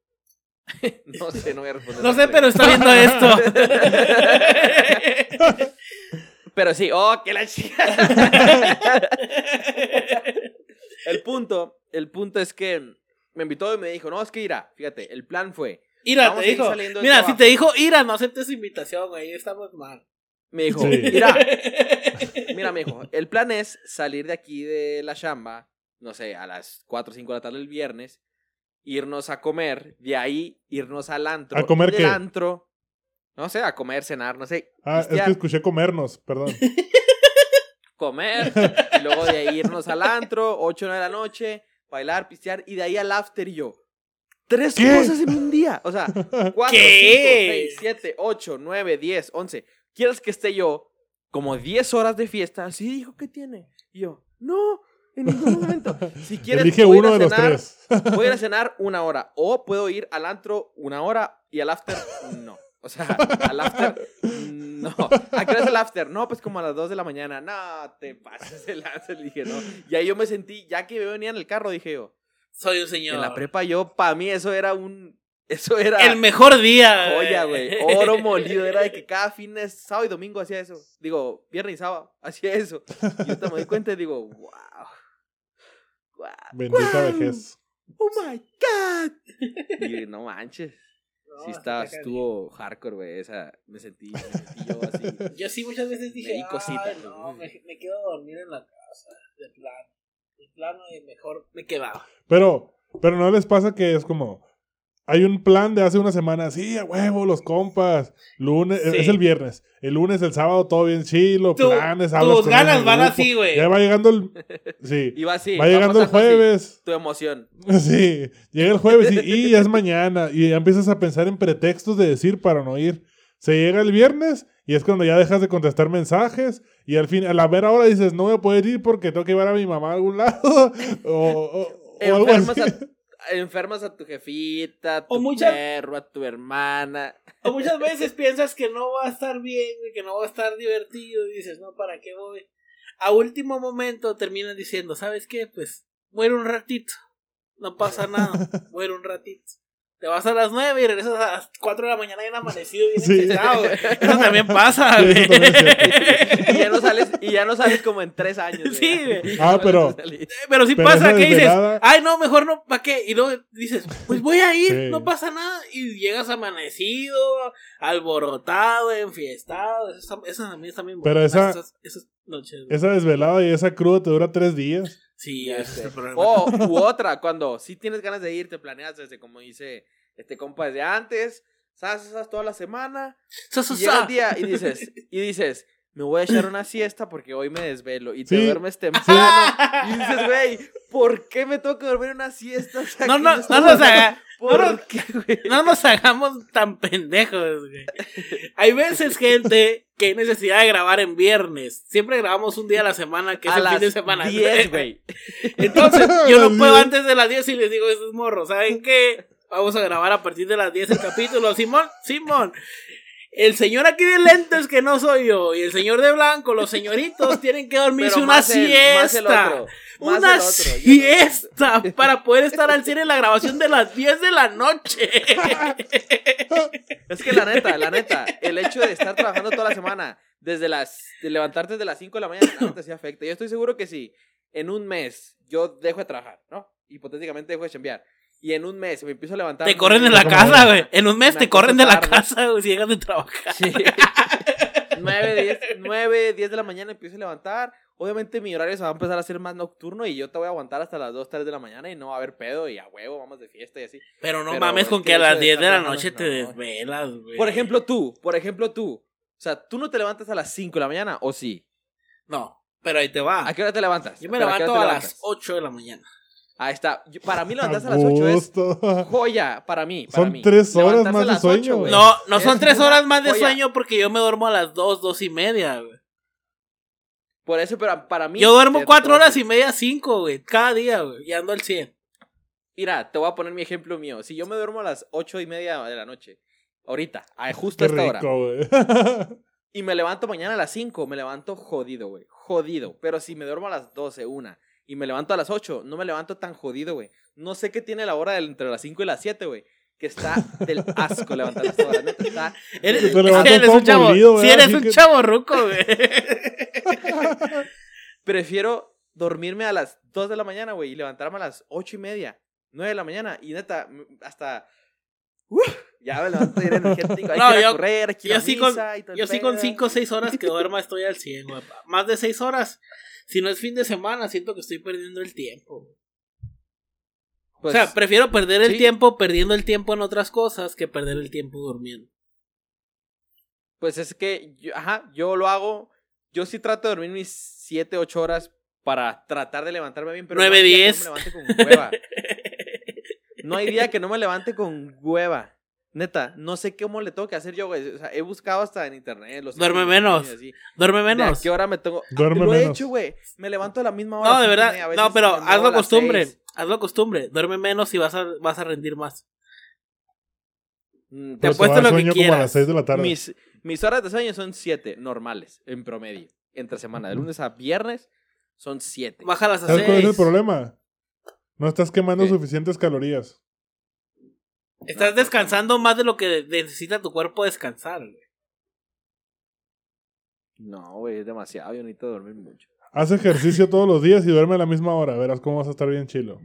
[SPEAKER 1] no sé, no voy a responder.
[SPEAKER 2] No sé, pero está viendo esto.
[SPEAKER 1] Pero sí, oh, que la chica. el punto, el punto es que me invitó y me dijo, no, es que irá, fíjate, el plan fue,
[SPEAKER 2] Ira, te dijo. Mira, si te dijo Ira, no aceptes invitación, güey. Estamos mal.
[SPEAKER 1] me dijo,
[SPEAKER 3] Sí.
[SPEAKER 1] mira, mira, me dijo, el plan es salir de aquí de la chamba, no sé, a las 4 o 5 de la tarde el viernes, irnos a comer, de ahí irnos al antro.
[SPEAKER 3] ¿A comer
[SPEAKER 1] del
[SPEAKER 3] qué?
[SPEAKER 1] antro, No sé, a comer, cenar, no sé.
[SPEAKER 3] Ah, es que escuché comernos, perdón.
[SPEAKER 1] Comer, y luego de ahí irnos al antro, 8 de la noche, bailar, pistear, y de ahí al after y yo. Tres
[SPEAKER 3] ¿Qué?
[SPEAKER 1] cosas en un día. O sea, 4, 5,
[SPEAKER 2] ¿Qué?
[SPEAKER 1] 6, 7, 8, 9, 10, 11. ¿Quieres que esté yo como 10 horas de fiesta? Sí, dijo, ¿qué tiene? Y yo, no, en ningún momento. Si quieres,
[SPEAKER 3] Elige
[SPEAKER 1] voy a ir a
[SPEAKER 3] de los
[SPEAKER 1] cenar,
[SPEAKER 3] tres.
[SPEAKER 1] Voy a ir a cenar una hora. O puedo ir al antro una hora y al after, no. O sea, al after, no. ¿A qué hora es el after? No, pues como a las 2 de la mañana. No, te pases el after. Dije, no. Y ahí yo me sentí, ya que venía en el carro, dije yo,
[SPEAKER 2] Soy un señor.
[SPEAKER 1] en la prepa yo, para mí eso era un, eso era
[SPEAKER 2] El mejor día.
[SPEAKER 1] joya, güey. Oro molido. Era de que cada fin de sábado y domingo hacía eso. Digo, viernes y sábado, hacía eso. Y yo te me di cuenta y digo, wow. Wow.
[SPEAKER 3] Bendita
[SPEAKER 1] wow,
[SPEAKER 3] vejez.
[SPEAKER 1] Oh my God. Y no manches.
[SPEAKER 2] No,
[SPEAKER 1] Sí,
[SPEAKER 2] está
[SPEAKER 1] estuvo hardcore, güey. Esa, me sentí, me sentí yo así.
[SPEAKER 2] Yo sí muchas veces dije,
[SPEAKER 1] di cosita,
[SPEAKER 2] "Ay, no,
[SPEAKER 1] güey".
[SPEAKER 2] me, me quedo a dormir en la casa, de plano. De plano y mejor me quedaba.
[SPEAKER 3] Pero, pero no les pasa que es como. Hay un plan de hace una semana, sí, a huevo, los compas. Lunes,
[SPEAKER 2] Sí.
[SPEAKER 3] es el viernes. El lunes, el sábado, todo bien chilo,
[SPEAKER 2] Tu-
[SPEAKER 3] planes, hablas
[SPEAKER 2] tus ganas van
[SPEAKER 3] grupo.
[SPEAKER 2] así, güey.
[SPEAKER 3] Ya va llegando el. Sí.
[SPEAKER 1] Iba así.
[SPEAKER 3] va llegando el
[SPEAKER 1] así,
[SPEAKER 3] jueves.
[SPEAKER 1] Tu emoción.
[SPEAKER 3] Sí. Llega el jueves y, y ya es mañana. Y ya empiezas a pensar en pretextos de decir para no ir. Se llega el viernes y es cuando ya dejas de contestar mensajes. Y al fin, a la mera hora dices, no voy a poder ir porque tengo que llevar a mi mamá a algún lado. o, o- o algo así.
[SPEAKER 1] a, enfermas a tu jefita, a
[SPEAKER 2] O
[SPEAKER 1] tu
[SPEAKER 2] muchas-
[SPEAKER 1] perro, a tu hermana.
[SPEAKER 2] O muchas veces piensas que no va a estar bien, que no va a estar divertido, y dices, no, ¿para qué voy? A último momento terminas diciendo, ¿sabes qué? Pues muero un ratito, no pasa nada, muero un ratito. Te vas a las nueve y regresas a las 4 de la mañana y han amanecido bien
[SPEAKER 3] Sí.
[SPEAKER 2] Eso también pasa, güey.
[SPEAKER 3] eso
[SPEAKER 1] y ya no sales, y ya no sales como en tres años. güey.
[SPEAKER 2] Sí, güey.
[SPEAKER 3] Ah, pero-
[SPEAKER 2] Pero sí
[SPEAKER 3] Pero
[SPEAKER 2] pasa que dices, ay, no, mejor no, ¿para qué? Y luego dices, pues voy a ir,
[SPEAKER 3] Sí.
[SPEAKER 2] no pasa nada. Y llegas amanecido, alborotado, enfiestado. Esas, esas también están bien
[SPEAKER 3] Pero esa-
[SPEAKER 2] Esas, esas noches.
[SPEAKER 3] Esa desvelada y esa cruda te dura tres días.
[SPEAKER 2] Sí, ese es
[SPEAKER 1] sé.
[SPEAKER 2] el problema.
[SPEAKER 1] O u otra, cuando sí tienes ganas de ir, te planeas desde, como dice este compa desde antes, sabes, sabes toda la semana,
[SPEAKER 2] Sa, sa,
[SPEAKER 1] y llega el día y dices, y dices, me voy a echar una siesta porque hoy me desvelo y te
[SPEAKER 3] Sí.
[SPEAKER 1] duermes temprano y dices, güey, ¿por qué me tengo que dormir una siesta? O sea,
[SPEAKER 2] No, no, no nos,
[SPEAKER 1] dormido.
[SPEAKER 2] haga-
[SPEAKER 1] ¿Por
[SPEAKER 2] no nos-
[SPEAKER 1] qué, güey?
[SPEAKER 2] no nos hagamos tan pendejos, güey. Hay veces, gente, que hay necesidad de grabar en viernes. Siempre grabamos un día a la semana, que es el fin de semana.
[SPEAKER 1] 10, güey.
[SPEAKER 2] Entonces, yo no puedo
[SPEAKER 3] 10.
[SPEAKER 2] antes de las 10 y les digo a esos morros, ¿saben qué? Vamos a grabar a partir de las 10 el capítulo. Simón, Simón. El señor aquí de lentes que no soy yo y el señor de blanco, los señoritos tienen que dormirse una
[SPEAKER 1] el-
[SPEAKER 2] siesta. Una
[SPEAKER 1] no-
[SPEAKER 2] siesta para poder estar al cine en la grabación de las 10 de la noche.
[SPEAKER 1] Es que la neta, la neta, el hecho de estar trabajando toda la semana, desde las, de levantarte desde las 5 de la mañana, la neta sí afecta. Yo estoy seguro que si en un mes yo dejo de trabajar, ¿no? Hipotéticamente dejo de chambear. Y en un mes me empiezo a levantar.
[SPEAKER 2] Te corren de la casa, güey. En un mes
[SPEAKER 1] Me
[SPEAKER 2] te corren de la
[SPEAKER 1] tarde.
[SPEAKER 2] casa, güey, si llegas de trabajar.
[SPEAKER 1] Sí. 9, 10, 9, 10 de la mañana empiezo a levantar. Obviamente mi horario se va a empezar a hacer más nocturno y yo te voy a aguantar hasta las 2, 3 de la mañana y no va a haber pedo y a huevo, vamos de fiesta y así.
[SPEAKER 2] Pero no
[SPEAKER 1] Pero
[SPEAKER 2] mames
[SPEAKER 1] es
[SPEAKER 2] con
[SPEAKER 1] que
[SPEAKER 2] a las
[SPEAKER 1] de
[SPEAKER 2] 10 de la noche te
[SPEAKER 1] no.
[SPEAKER 2] desvelas, güey.
[SPEAKER 1] Por ejemplo tú, por ejemplo tú. O sea, ¿tú no te levantas a las 5 de la mañana o sí?
[SPEAKER 2] No, pero ahí te va.
[SPEAKER 1] ¿A qué hora te levantas?
[SPEAKER 2] Yo me
[SPEAKER 1] ¿Pero qué hora
[SPEAKER 2] levanto a las 8 de la mañana.
[SPEAKER 1] Ahí está. Yo- para mí levantarse a las 8 es joya. Para mí. Para
[SPEAKER 3] Son
[SPEAKER 1] mí.
[SPEAKER 3] tres horas
[SPEAKER 1] Levantarse
[SPEAKER 3] más
[SPEAKER 1] a
[SPEAKER 3] de sueño,
[SPEAKER 1] ocho,
[SPEAKER 3] güey.
[SPEAKER 2] No, no son
[SPEAKER 1] Es
[SPEAKER 2] 3
[SPEAKER 1] una
[SPEAKER 2] horas más de
[SPEAKER 1] joya.
[SPEAKER 2] sueño porque yo me duermo a las 2, 2 y media, güey.
[SPEAKER 1] Por eso, pero para mí.
[SPEAKER 2] Yo duermo
[SPEAKER 1] te-
[SPEAKER 2] 4
[SPEAKER 1] te voy a
[SPEAKER 2] horas
[SPEAKER 1] decir-
[SPEAKER 2] y media, 5, güey. Cada día, güey. Y ando al 100.
[SPEAKER 1] Mira, te voy a poner mi ejemplo mío. Si yo me duermo a las 8 y media de la noche, ahorita, a justo a esta hora,
[SPEAKER 3] rico, güey.
[SPEAKER 1] y me levanto mañana a las 5, me levanto jodido, güey. Jodido. Pero si me duermo a las 12, una, y me levanto a las 8, no me levanto tan jodido, güey. No sé qué tiene la hora del- entre las 5 y las 7, güey. Que está del asco levantar a esta hora. Neta, está
[SPEAKER 2] Eres, eres un chavo.
[SPEAKER 3] molido,
[SPEAKER 2] si eres
[SPEAKER 3] Así
[SPEAKER 2] un
[SPEAKER 3] que-
[SPEAKER 2] chavo ruco, güey.
[SPEAKER 1] prefiero dormirme a las 2 de la mañana, güey, y levantarme a las 8 y media, 9 de la mañana, y neta, hasta... ¡Uf! ya me levanto bien energético, hay
[SPEAKER 2] No,
[SPEAKER 1] que ir a
[SPEAKER 2] yo-
[SPEAKER 1] correr, hay que ir
[SPEAKER 2] Yo
[SPEAKER 1] a
[SPEAKER 2] sí con,
[SPEAKER 1] y
[SPEAKER 2] yo sí con
[SPEAKER 1] pedo.
[SPEAKER 2] 5 o 6 horas que duerma estoy al 100, güey. Más de 6 horas. Si no es fin de semana, siento que estoy perdiendo el tiempo.
[SPEAKER 1] Pues,
[SPEAKER 2] o sea, prefiero perder el
[SPEAKER 1] sí.
[SPEAKER 2] tiempo perdiendo el tiempo en otras cosas que perder el tiempo durmiendo.
[SPEAKER 1] Pues es que, yo, ajá, yo lo hago. Yo sí trato de dormir mis 7, 8 horas para tratar de levantarme bien, pero
[SPEAKER 2] Nueve,
[SPEAKER 1] no hay día que
[SPEAKER 2] diez.
[SPEAKER 1] no me levante con hueva. No hay día que no me levante con hueva. Neta, no sé cómo le tengo que hacer yo, güey. O sea, he buscado hasta en internet. Los
[SPEAKER 2] Duerme menos.
[SPEAKER 1] así.
[SPEAKER 2] Duerme
[SPEAKER 1] ¿De a
[SPEAKER 2] menos.
[SPEAKER 1] qué hora me tengo?
[SPEAKER 3] Duerme
[SPEAKER 1] lo he
[SPEAKER 3] menos.
[SPEAKER 1] hecho, güey. Me levanto a la misma hora.
[SPEAKER 2] No, de verdad.
[SPEAKER 1] media, a veces
[SPEAKER 2] No, pero hazlo costumbre.
[SPEAKER 1] seis.
[SPEAKER 2] Hazlo costumbre. Duerme menos y vas a, vas a rendir más.
[SPEAKER 1] Mm,
[SPEAKER 2] Te
[SPEAKER 3] Pero
[SPEAKER 2] apuesto lo que
[SPEAKER 3] sueño como a
[SPEAKER 2] quieras.
[SPEAKER 3] las 6 de la tarde.
[SPEAKER 1] Mis, mis horas de sueño son 7 normales, en promedio. Entre semana. De lunes a viernes son 7.
[SPEAKER 2] Bájalas a
[SPEAKER 3] ¿Sabes cuál es el problema? No estás quemando
[SPEAKER 1] ¿Qué?
[SPEAKER 3] suficientes calorías.
[SPEAKER 2] Estás descansando más de lo que necesita tu cuerpo descansar. güey.
[SPEAKER 1] No, güey, es demasiado. Yo necesito dormir mucho.
[SPEAKER 3] Haz ejercicio todos los días y duerme a la misma hora. Verás cómo vas a estar bien chilo.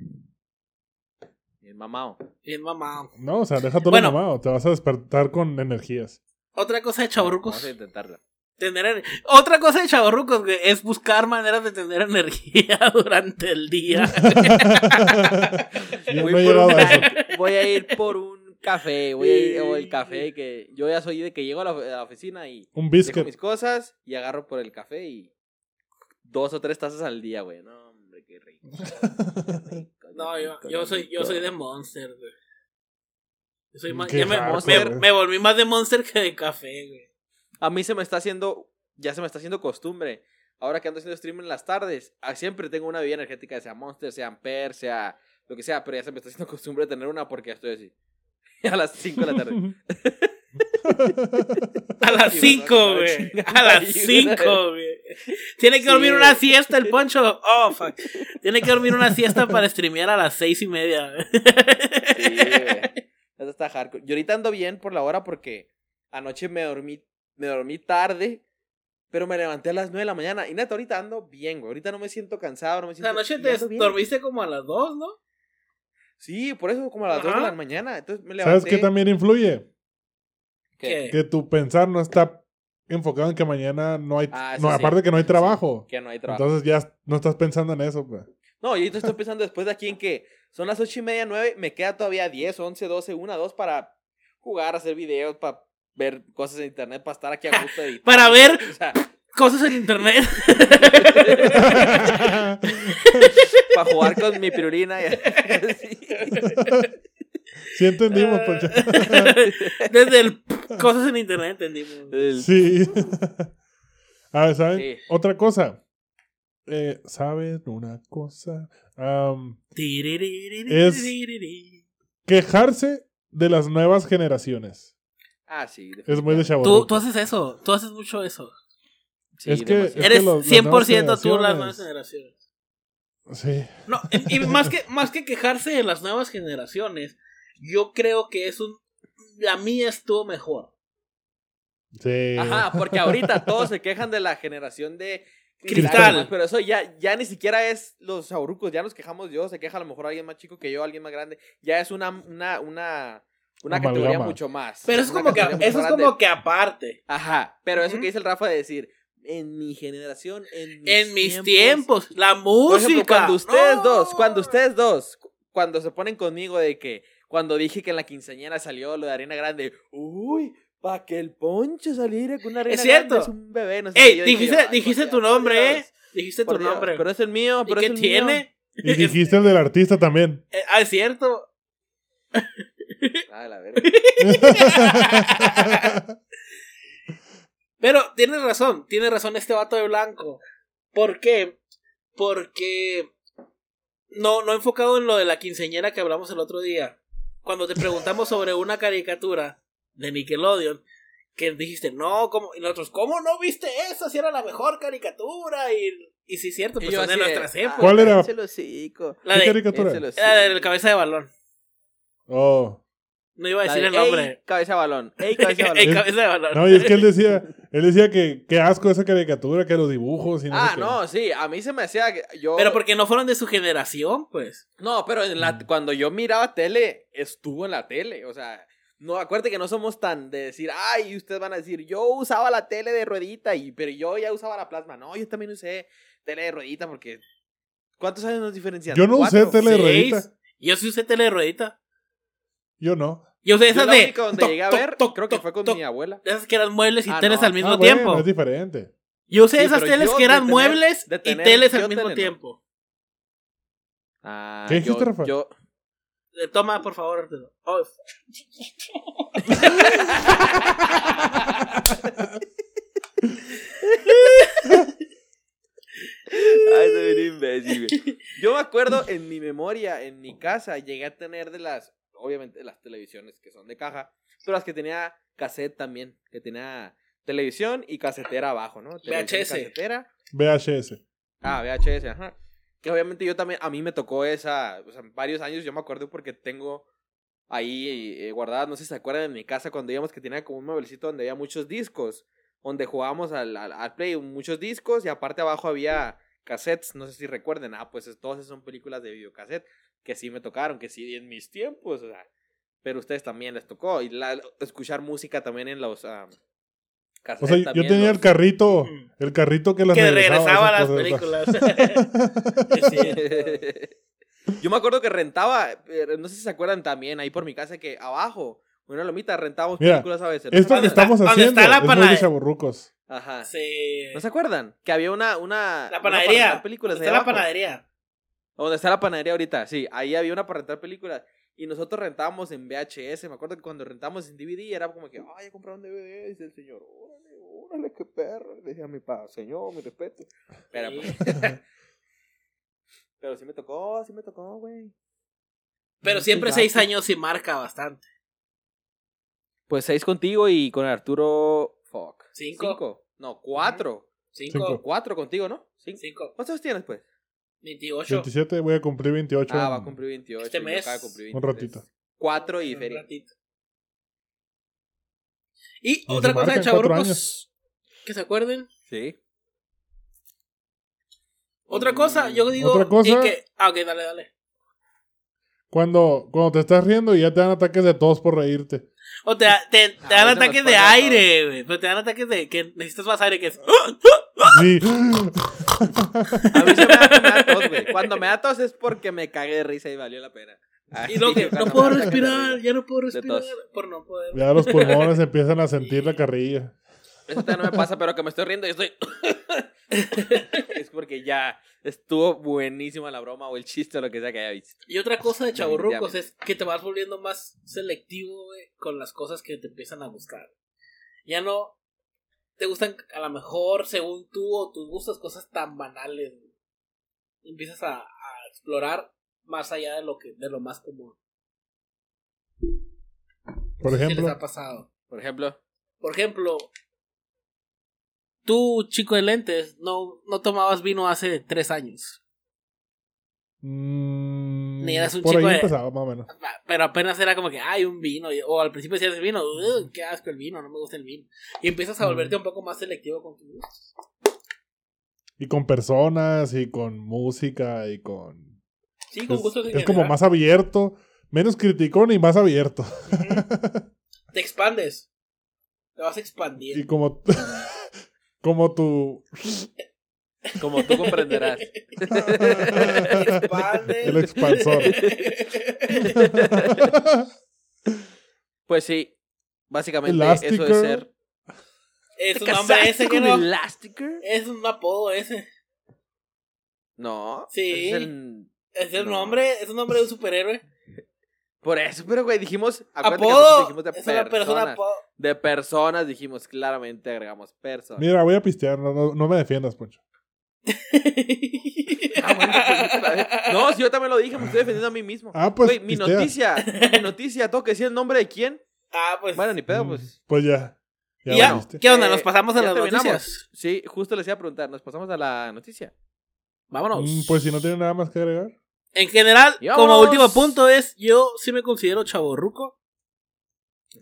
[SPEAKER 1] Bien mamado.
[SPEAKER 2] Bien mamado.
[SPEAKER 3] No, o sea, deja todo
[SPEAKER 2] Bueno.
[SPEAKER 3] mamado. Te vas a despertar con energías.
[SPEAKER 2] Otra cosa de
[SPEAKER 1] Vamos
[SPEAKER 2] chavorrucos.
[SPEAKER 1] a intentarlo.
[SPEAKER 2] Tener ener- Otra cosa de chavorrucos, güey, es buscar maneras de tener energía durante el día.
[SPEAKER 1] Voy
[SPEAKER 3] a eso.
[SPEAKER 1] Voy a ir por un café. Voy a ir o el café que yo ya soy de que llego a la, a la oficina y
[SPEAKER 3] Un
[SPEAKER 1] dejo mis cosas y agarro por el café y dos o tres tazas al día, güey. No, hombre, qué rico. Qué rico,
[SPEAKER 2] No,
[SPEAKER 1] qué
[SPEAKER 2] yo, yo soy, yo soy de Monster, güey. Yo soy más, ya me,
[SPEAKER 3] hardcore,
[SPEAKER 2] me-
[SPEAKER 3] güey.
[SPEAKER 2] me volví más de Monster que de café, güey.
[SPEAKER 1] A mí se me está haciendo, ya se me está haciendo costumbre. Ahora que ando haciendo stream en las tardes, ah, siempre tengo una bebida energética, sea Monster, sea Ampere, sea lo que sea, pero ya se me está haciendo costumbre tener una porque estoy así. A las 5 de la tarde.
[SPEAKER 2] A las
[SPEAKER 1] Sí,
[SPEAKER 2] 5,
[SPEAKER 1] ¿verdad?
[SPEAKER 2] güey. A las
[SPEAKER 1] ayuda.
[SPEAKER 2] 5, güey. Tiene que
[SPEAKER 1] Sí,
[SPEAKER 2] dormir una siesta el poncho. Oh, fuck. Tiene que dormir una siesta para streamear a las seis y media.
[SPEAKER 1] Sí, güey. Eso está hardcore. Yo ahorita ando bien por la hora porque anoche me dormí, me dormí tarde, pero me levanté a las 9 de la mañana. Y neta, ahorita ando bien, güey. Ahorita no me siento cansado, no me
[SPEAKER 2] La
[SPEAKER 1] siento...
[SPEAKER 2] noche
[SPEAKER 1] y
[SPEAKER 2] te
[SPEAKER 1] bien.
[SPEAKER 2] dormiste como a las 2, ¿no?
[SPEAKER 1] Sí, por eso como a las 2 de
[SPEAKER 2] Ajá.
[SPEAKER 1] la mañana. Entonces me levanté.
[SPEAKER 3] ¿Sabes qué también influye?
[SPEAKER 1] ¿Qué?
[SPEAKER 3] Que tu pensar no está enfocado en que mañana no hay...
[SPEAKER 1] Ah,
[SPEAKER 3] no,
[SPEAKER 1] sí.
[SPEAKER 3] aparte que no hay trabajo.
[SPEAKER 1] Que no hay trabajo.
[SPEAKER 3] Entonces ya no estás pensando en eso, pues.
[SPEAKER 1] No, yo estoy pensando después de aquí en que son las ocho y media, nueve, me queda todavía 10, 11, 12, 1, 2 para jugar, hacer videos, para ver cosas en internet, para estar aquí a gusto. editar.
[SPEAKER 2] Para ver
[SPEAKER 1] O sea,
[SPEAKER 2] cosas en internet.
[SPEAKER 1] para jugar con mi pirulina. y así.
[SPEAKER 3] sí entendimos,
[SPEAKER 2] Ah.
[SPEAKER 3] Poncho.
[SPEAKER 2] Desde el cosas en internet entendimos.
[SPEAKER 1] El-
[SPEAKER 3] Sí. A ver, ¿saben?
[SPEAKER 1] Sí.
[SPEAKER 3] Otra cosa. Eh, ¿Saben una cosa? Es- quejarse de las nuevas generaciones.
[SPEAKER 1] Ah, sí.
[SPEAKER 3] Es muy de.
[SPEAKER 2] Tú, tú haces eso, tú haces mucho eso.
[SPEAKER 1] Sí,
[SPEAKER 3] es que-
[SPEAKER 1] demasiado.
[SPEAKER 2] Eres
[SPEAKER 3] los- las
[SPEAKER 2] 100% tú las nuevas
[SPEAKER 3] generaciones-. Sí.
[SPEAKER 2] No, y más que, más que quejarse de las nuevas generaciones, yo creo que es un... La mía estuvo mejor.
[SPEAKER 3] Sí.
[SPEAKER 1] Ajá, porque ahorita todos se quejan de la generación de
[SPEAKER 2] Cristal.
[SPEAKER 1] Pero eso ya, ya ni siquiera es los saurucos, ya nos quejamos yo, se queja a lo mejor alguien más chico que yo, alguien más grande. Ya es una, una, una, una
[SPEAKER 3] Amalgama.
[SPEAKER 1] categoría mucho más.
[SPEAKER 2] Pero eso es como que, eso es como que aparte.
[SPEAKER 1] Ajá, pero eso que dice el Rafa de decir, en mi generación, en mis,
[SPEAKER 2] En mis tiempos, la
[SPEAKER 1] Por
[SPEAKER 2] música.
[SPEAKER 1] ejemplo, cuando ustedes
[SPEAKER 2] ¡No!
[SPEAKER 1] dos, cuando ustedes dos, cu- cuando se ponen conmigo de que, cuando dije que en la quinceañera salió lo de Arena Grande, uy, pa' que el poncho saliera con una Arena
[SPEAKER 2] Es cierto.
[SPEAKER 1] Grande es un bebé, no sé
[SPEAKER 2] Ey,
[SPEAKER 1] qué. Dije
[SPEAKER 2] dijiste,
[SPEAKER 1] yo,
[SPEAKER 2] dijiste tu nombre, eh. Dijiste tu
[SPEAKER 1] Dios,
[SPEAKER 2] nombre.
[SPEAKER 1] Pero es el mío,
[SPEAKER 2] ¿Y
[SPEAKER 1] pero
[SPEAKER 2] qué
[SPEAKER 1] es el mío.
[SPEAKER 2] tiene?
[SPEAKER 3] Y dijiste el del artista también.
[SPEAKER 2] Eh, ah, es cierto.
[SPEAKER 1] Ah, la verga.
[SPEAKER 2] Pero tiene razón, tiene razón este vato de blanco. ¿Por qué? Porque no, no enfocado en lo de la quinceñera que hablamos el otro día. Cuando te preguntamos sobre una caricatura de Nickelodeon, que dijiste, no, ¿cómo? Y nosotros, ¿cómo no viste esa? Si era la mejor caricatura. Y, y sí, es cierto, pues son de nuestras
[SPEAKER 1] ah,
[SPEAKER 2] épocas.
[SPEAKER 3] ¿Cuál era?
[SPEAKER 2] La
[SPEAKER 3] ¿Qué
[SPEAKER 2] de,
[SPEAKER 3] caricatura?
[SPEAKER 1] el hocico.
[SPEAKER 2] la del cabeza de balón.
[SPEAKER 3] Oh.
[SPEAKER 2] No iba a decir
[SPEAKER 1] de,
[SPEAKER 2] el
[SPEAKER 1] "Ey,
[SPEAKER 2] nombre.
[SPEAKER 1] cabeza de balón. Ey, cabeza de balón.
[SPEAKER 2] El cabeza de balón.
[SPEAKER 3] No, y es que él decía, él decía que qué asco esa caricatura, que los dibujos y no
[SPEAKER 1] ah,
[SPEAKER 3] sé qué.
[SPEAKER 1] no, sí, a mí se me hacía que yo
[SPEAKER 2] Pero porque no fueron de su generación, pues.
[SPEAKER 1] No, pero en la,
[SPEAKER 3] Mm.
[SPEAKER 1] cuando yo miraba tele, estuvo en la tele. O sea, no, acuérdate que no somos tan de decir, ay, ustedes van a decir, yo usaba la tele de ruedita, y, pero yo ya usaba la plasma. No, yo también usé tele de ruedita porque. ¿Cuántos años nos diferencian?
[SPEAKER 3] Yo no usé tele de ruedita.
[SPEAKER 2] Yo sí usé tele de ruedita.
[SPEAKER 3] Yo no.
[SPEAKER 2] Yo usé
[SPEAKER 1] Yo
[SPEAKER 2] esas
[SPEAKER 1] la
[SPEAKER 2] de.
[SPEAKER 1] única donde
[SPEAKER 2] toc,
[SPEAKER 1] llegué a ver,
[SPEAKER 2] toc,
[SPEAKER 1] creo que
[SPEAKER 2] toc,
[SPEAKER 1] fue con mi abuela.
[SPEAKER 2] Esas que eran muebles y
[SPEAKER 1] Ah,
[SPEAKER 2] teles
[SPEAKER 1] no.
[SPEAKER 2] al mismo
[SPEAKER 3] Ah,
[SPEAKER 2] tiempo.
[SPEAKER 3] bueno, es diferente.
[SPEAKER 2] Yo usé
[SPEAKER 1] Sí,
[SPEAKER 2] esas teles que eran
[SPEAKER 1] tener-
[SPEAKER 2] muebles y teles al mismo
[SPEAKER 1] no.
[SPEAKER 2] tiempo.
[SPEAKER 1] Ah,
[SPEAKER 3] ¿Qué dijiste,
[SPEAKER 1] yo,
[SPEAKER 3] Rafa?
[SPEAKER 1] yo-
[SPEAKER 2] Eh, Toma, por favor. Oh,
[SPEAKER 1] Ay, soy bien imbécil, güey. Yo me acuerdo en mi memoria, en mi casa, llegué a tener de las, obviamente, las televisiones que son de caja, pero las que tenía cassette también, que tenía televisión y casetera abajo, ¿no? Televisión
[SPEAKER 2] VHS.
[SPEAKER 1] Casetera.
[SPEAKER 3] VHS.
[SPEAKER 1] Ah, VHS, ajá. Que obviamente yo también, a mí me tocó esa, o sea, varios años, yo me acuerdo porque tengo ahí eh, guardadas, no sé si se acuerdan en mi casa cuando íbamos que tenía como un mueblecito donde había muchos discos, donde jugábamos al, al, al play, muchos discos y aparte abajo había cassettes, no sé si recuerden, ah, pues es- todas esas son películas de videocassette que sí me tocaron, que sí en mis tiempos, o sea, pero a ustedes también les tocó y la, escuchar música también en los ah,
[SPEAKER 3] O sea, yo tenía
[SPEAKER 1] los-
[SPEAKER 3] el carrito,
[SPEAKER 2] Mm.
[SPEAKER 3] el carrito que las
[SPEAKER 2] que
[SPEAKER 3] regresaba,
[SPEAKER 2] regresaba a las
[SPEAKER 3] cosas.
[SPEAKER 2] películas.
[SPEAKER 1] Yo me acuerdo que rentaba, pero no sé si se acuerdan también, ahí por mi casa, que abajo, una lomita, rentábamos
[SPEAKER 3] Mira,
[SPEAKER 1] películas a veces. ¿no
[SPEAKER 3] Esto que estamos haciendo
[SPEAKER 2] está la
[SPEAKER 3] es muy de
[SPEAKER 2] panade-
[SPEAKER 3] chaburrucos.
[SPEAKER 1] Ajá.
[SPEAKER 2] Sí.
[SPEAKER 1] ¿No se acuerdan? Que había una, una...
[SPEAKER 2] La
[SPEAKER 1] una
[SPEAKER 2] panadería.
[SPEAKER 1] rentar películas
[SPEAKER 2] Está la
[SPEAKER 1] abajo.
[SPEAKER 2] panadería.
[SPEAKER 1] Donde está la panadería ahorita, sí. Ahí había una para rentar películas. Y nosotros rentábamos en VHS. Me acuerdo que cuando rentábamos en DVD era como que, ay, ya compraron DVD. Dice el señor, órale, órale, qué perro. Le decía a mi papá, señor, mi respeto. Pero,
[SPEAKER 2] Sí.
[SPEAKER 1] pues, pero sí me tocó, sí me tocó, güey.
[SPEAKER 2] Pero siempre seis años sí marca bastante.
[SPEAKER 1] Pues seis contigo y con Arturo. Fuck.
[SPEAKER 2] Cinco.
[SPEAKER 1] No, cuatro.
[SPEAKER 2] Cinco.
[SPEAKER 3] Cinco.
[SPEAKER 1] Cuatro contigo, ¿no? Cinco.
[SPEAKER 2] Cinco.
[SPEAKER 1] ¿Cuántos años tienes, pues?
[SPEAKER 2] 28.
[SPEAKER 3] 27, voy a cumplir 28.
[SPEAKER 1] Ah, va a cumplir 28.
[SPEAKER 2] Este mes.
[SPEAKER 1] acabo de cumplir
[SPEAKER 3] Un
[SPEAKER 1] 23.
[SPEAKER 3] ratito.
[SPEAKER 1] Cuatro y
[SPEAKER 2] Un
[SPEAKER 1] feria.
[SPEAKER 2] ratito. Y
[SPEAKER 3] se
[SPEAKER 2] otra cosa de chavorrucos que se acuerden.
[SPEAKER 1] Sí.
[SPEAKER 2] Otra cosa, yo digo.
[SPEAKER 3] Otra cosa-
[SPEAKER 2] y que, ah, ok, dale, dale.
[SPEAKER 3] Cuando, cuando te estás riendo y ya te dan ataques de tos por reírte.
[SPEAKER 2] O te, te, te
[SPEAKER 1] Ah,
[SPEAKER 2] dan ataques de aire, güey. Pero te dan ataques de que necesitas más aire que es.
[SPEAKER 3] Sí.
[SPEAKER 1] A mí se me da, me da tos, güey. Cuando me da tos es porque me cagué de risa y valió la pena.
[SPEAKER 2] Y no, que no puedo respirar, ya no puedo respirar. Por no poder.
[SPEAKER 3] ya los pulmones empiezan a sentir la carrilla.
[SPEAKER 1] Eso todavía no me pasa, pero que me estoy riendo y estoy. es porque ya estuvo buenísima la broma o el chiste o lo que sea que haya visto.
[SPEAKER 2] Y otra cosa de chavorrucos
[SPEAKER 1] Definitivamente.
[SPEAKER 2] es que te vas volviendo más selectivo, güey, con las cosas que te empiezan a gustar. Ya no te gustan a lo mejor, según tú o tus gustos, cosas tan banales. güey. Empiezas a, a explorar más allá de lo que de lo más común.
[SPEAKER 3] Por ejemplo.
[SPEAKER 2] les ha pasado.
[SPEAKER 1] Por ejemplo,
[SPEAKER 2] Por ejemplo, tú, chico de lentes, no, no tomabas vino hace tres años.
[SPEAKER 3] mm,
[SPEAKER 2] Ni eras un
[SPEAKER 3] por
[SPEAKER 2] chico
[SPEAKER 3] ahí
[SPEAKER 2] de-
[SPEAKER 3] empezaba, más o menos.
[SPEAKER 2] Pero apenas era como que, hay un vino. O al principio decías el vino, "Ugh, qué asco el vino, no me gusta el vino. Y empiezas a volverte un poco más selectivo con tus gustos.
[SPEAKER 3] Y con personas, y con música, y con.
[SPEAKER 2] Sí, con
[SPEAKER 3] Es,
[SPEAKER 2] gustos en
[SPEAKER 3] es como más abierto. Menos criticón y más abierto.
[SPEAKER 2] Te expandes. Te vas a
[SPEAKER 3] Y como. como tu.
[SPEAKER 1] como tú comprenderás.
[SPEAKER 3] El expansor.
[SPEAKER 1] Pues sí, básicamente eso es ser.
[SPEAKER 2] es
[SPEAKER 1] ¿Te
[SPEAKER 2] un nombre ese que no.
[SPEAKER 1] Elastigirl?
[SPEAKER 2] Es un apodo ese.
[SPEAKER 1] No.
[SPEAKER 2] Sí.
[SPEAKER 1] es el-
[SPEAKER 2] Es el
[SPEAKER 1] No.
[SPEAKER 2] nombre, es un nombre de un superhéroe.
[SPEAKER 1] Por eso, pero güey, dijimos. acuérdate que
[SPEAKER 2] Apodo.
[SPEAKER 1] dijimos de
[SPEAKER 2] Es una persona apodo.
[SPEAKER 1] De personas dijimos, claramente agregamos personas.
[SPEAKER 3] Mira, voy a pistear. No, no, no me defiendas, Poncho.
[SPEAKER 1] Ah, bueno, pues, no, si yo también lo dije, me estoy defendiendo a mí mismo.
[SPEAKER 3] Ah, pues.
[SPEAKER 1] Mi noticia, mi noticia, tengo que decir el nombre de quién.
[SPEAKER 2] ah, pues.
[SPEAKER 1] Bueno, ni pedo,
[SPEAKER 3] Mm,
[SPEAKER 1] pues.
[SPEAKER 3] Pues ya.
[SPEAKER 2] ¿y ya?
[SPEAKER 3] valiste.
[SPEAKER 2] ¿Qué onda? ¿Nos pasamos a
[SPEAKER 1] ya
[SPEAKER 2] las
[SPEAKER 1] terminamos.
[SPEAKER 2] noticias?
[SPEAKER 1] Sí, justo les iba a preguntar, nos pasamos a la noticia.
[SPEAKER 2] Vámonos.
[SPEAKER 3] Mm, Pues si no tiene nada más que agregar.
[SPEAKER 2] En general, como último punto es, yo sí me considero chaborruco.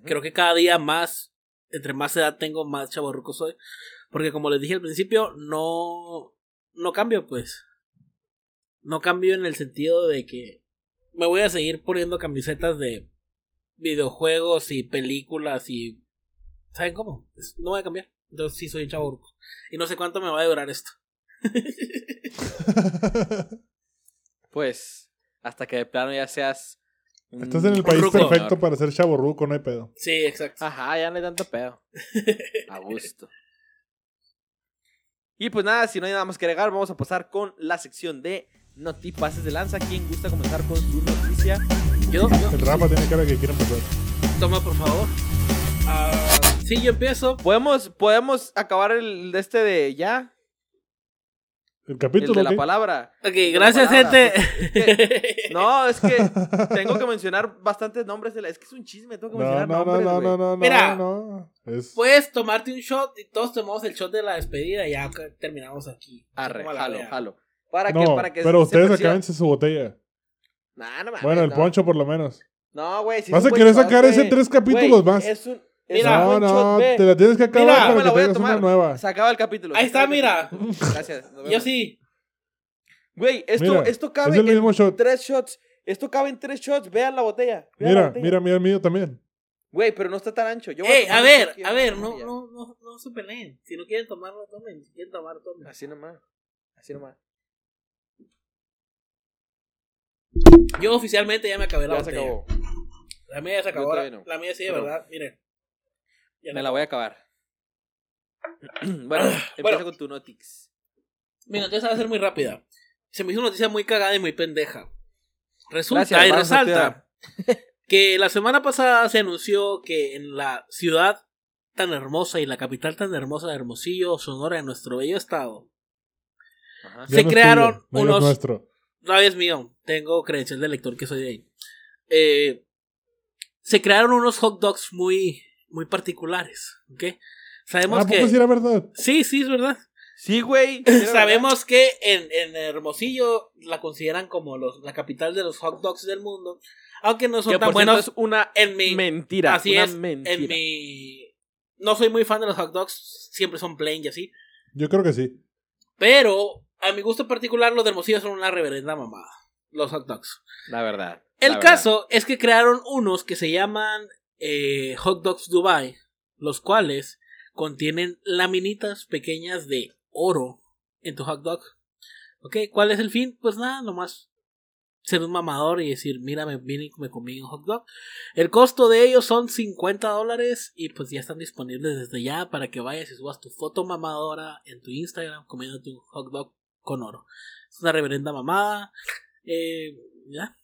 [SPEAKER 2] Creo que cada día más, entre más edad tengo, más chaborruco soy. Porque como les dije al principio, no, no cambio pues. No cambio en el sentido de que me voy a seguir poniendo camisetas de videojuegos y películas y... ¿Saben cómo? No voy a cambiar. Entonces sí soy chaborruco. Y no sé cuánto me va a durar esto.
[SPEAKER 1] Pues, hasta que de plano ya seas
[SPEAKER 3] Estás en el país
[SPEAKER 2] ruco.
[SPEAKER 3] perfecto para ser chaborruco, no hay pedo.
[SPEAKER 2] Sí, exacto.
[SPEAKER 1] Ajá, ya no hay tanto pedo. A gusto. Y pues nada, si no hay nada más que agregar, vamos a pasar con la sección de Notipases de Lanza. ¿Quién gusta comenzar con su noticia?
[SPEAKER 2] Yo, yo,
[SPEAKER 3] El Rafa tiene cara que quiere empezar.
[SPEAKER 2] toma por favor. Ah, sí, yo empiezo.
[SPEAKER 1] ¿Podemos, podemos acabar el de este de ya?
[SPEAKER 3] El
[SPEAKER 1] El
[SPEAKER 3] capítulo.
[SPEAKER 1] de la palabra.
[SPEAKER 2] Ok, gracias,
[SPEAKER 1] palabra.
[SPEAKER 2] gente.
[SPEAKER 1] No, es que tengo que mencionar bastantes nombres. De la... Es que es un chisme, tengo que
[SPEAKER 3] No,
[SPEAKER 1] mencionar
[SPEAKER 3] no, no,
[SPEAKER 1] nombres.
[SPEAKER 3] no,
[SPEAKER 1] güey.
[SPEAKER 3] no, no,
[SPEAKER 2] Mira.
[SPEAKER 3] no, no. Es...
[SPEAKER 2] Puedes tomarte un shot y todos tomamos el shot de la despedida y ya que terminamos aquí.
[SPEAKER 1] Arre, jalo, jalo. Para que,
[SPEAKER 3] no,
[SPEAKER 1] para que
[SPEAKER 3] pero
[SPEAKER 1] se
[SPEAKER 3] ustedes
[SPEAKER 1] perciba-
[SPEAKER 3] acábense su botella.
[SPEAKER 1] Nah, no mames,
[SPEAKER 3] Bueno, el
[SPEAKER 1] no.
[SPEAKER 3] poncho por lo menos.
[SPEAKER 1] No, güey. si
[SPEAKER 3] Vas a querer sacar ese tres capítulos más.
[SPEAKER 1] Es un,
[SPEAKER 2] Mira.
[SPEAKER 3] no, no, te la tienes que acabar
[SPEAKER 2] Mira,
[SPEAKER 3] para
[SPEAKER 1] me la
[SPEAKER 3] que
[SPEAKER 1] voy a
[SPEAKER 3] tengas una
[SPEAKER 1] tomar.
[SPEAKER 3] nueva.
[SPEAKER 1] Se acaba el capítulo.
[SPEAKER 2] Ahí está, mira.
[SPEAKER 1] Gracias.
[SPEAKER 2] Yo sí.
[SPEAKER 1] Güey, esto,
[SPEAKER 3] Mira,
[SPEAKER 1] esto cabe
[SPEAKER 3] es el
[SPEAKER 1] en
[SPEAKER 3] shot.
[SPEAKER 1] tres shots. Esto cabe en tres shots. Vean la botella. Vean la
[SPEAKER 3] Mira,
[SPEAKER 1] botella.
[SPEAKER 3] mira, mira el mío también.
[SPEAKER 1] Güey, pero no está tan ancho. Yo
[SPEAKER 2] Ey,
[SPEAKER 1] tomar
[SPEAKER 2] a ver, a ver, no, no, no, no se peleen. Si no quieren tomarlo, tomen. Si quieren tomar, tomen.
[SPEAKER 1] Así nomás. Así nomás.
[SPEAKER 2] Yo oficialmente ya me acabé la
[SPEAKER 1] Ya se
[SPEAKER 2] botella.
[SPEAKER 1] acabó.
[SPEAKER 2] La mía ya se acabó. La,
[SPEAKER 1] no.
[SPEAKER 2] la mía sí, de
[SPEAKER 1] Pero-
[SPEAKER 2] verdad. Miren. Ya
[SPEAKER 1] Me
[SPEAKER 2] no.
[SPEAKER 1] la voy a acabar. bueno, empieza
[SPEAKER 2] Bueno.
[SPEAKER 1] con tu notix.
[SPEAKER 2] Mi noticia va a ser muy rápida. Se me hizo una noticia muy cagada y muy pendeja. Resulta
[SPEAKER 1] Gracias,
[SPEAKER 2] y resalta que la semana pasada se anunció que en la ciudad tan hermosa y la capital tan hermosa de Hermosillo, Sonora, en nuestro bello estado,
[SPEAKER 1] Ajá.
[SPEAKER 2] Se
[SPEAKER 3] no
[SPEAKER 2] crearon
[SPEAKER 3] no
[SPEAKER 2] unos-
[SPEAKER 3] nuestro.
[SPEAKER 2] no es mío, tengo credencial de lector que soy de ahí. Eh, se crearon unos hot dogs muy, muy particulares, ¿ok? Sabemos
[SPEAKER 3] Ah,
[SPEAKER 2] que...
[SPEAKER 3] poco sí era verdad?
[SPEAKER 2] Sí, sí, es verdad.
[SPEAKER 1] Sí, güey.
[SPEAKER 2] Sabemos que en, en Hermosillo la consideran como los, la capital de los hot dogs del mundo. Aunque no son
[SPEAKER 1] Que
[SPEAKER 2] tan
[SPEAKER 1] por cierto
[SPEAKER 2] buenos
[SPEAKER 1] es una
[SPEAKER 2] en mi.
[SPEAKER 1] mentira.
[SPEAKER 2] así
[SPEAKER 1] una
[SPEAKER 2] es.
[SPEAKER 1] mentira.
[SPEAKER 2] En mi. No soy muy fan de los hot dogs. Siempre son plain y así.
[SPEAKER 3] Yo creo que sí.
[SPEAKER 2] Pero a mi gusto particular, los de Hermosillo son una reverenda mamada. Los hot dogs.
[SPEAKER 1] La verdad.
[SPEAKER 2] El
[SPEAKER 1] la verdad.
[SPEAKER 2] caso es que crearon unos que se llaman eh, Hot Dogs Dubai, los cuales contienen laminitas pequeñas de oro en tu hot dog. ¿Ok? ¿Cuál es el fin? Pues nada, nomás ser un mamador y decir, mira, me vine y me comí un hot dog. El costo de ellos son 50 dólares y pues ya están disponibles desde ya para que vayas y subas tu foto mamadora en tu Instagram comiéndote un hot dog con oro. Es una reverenda mamada. Eh, ya.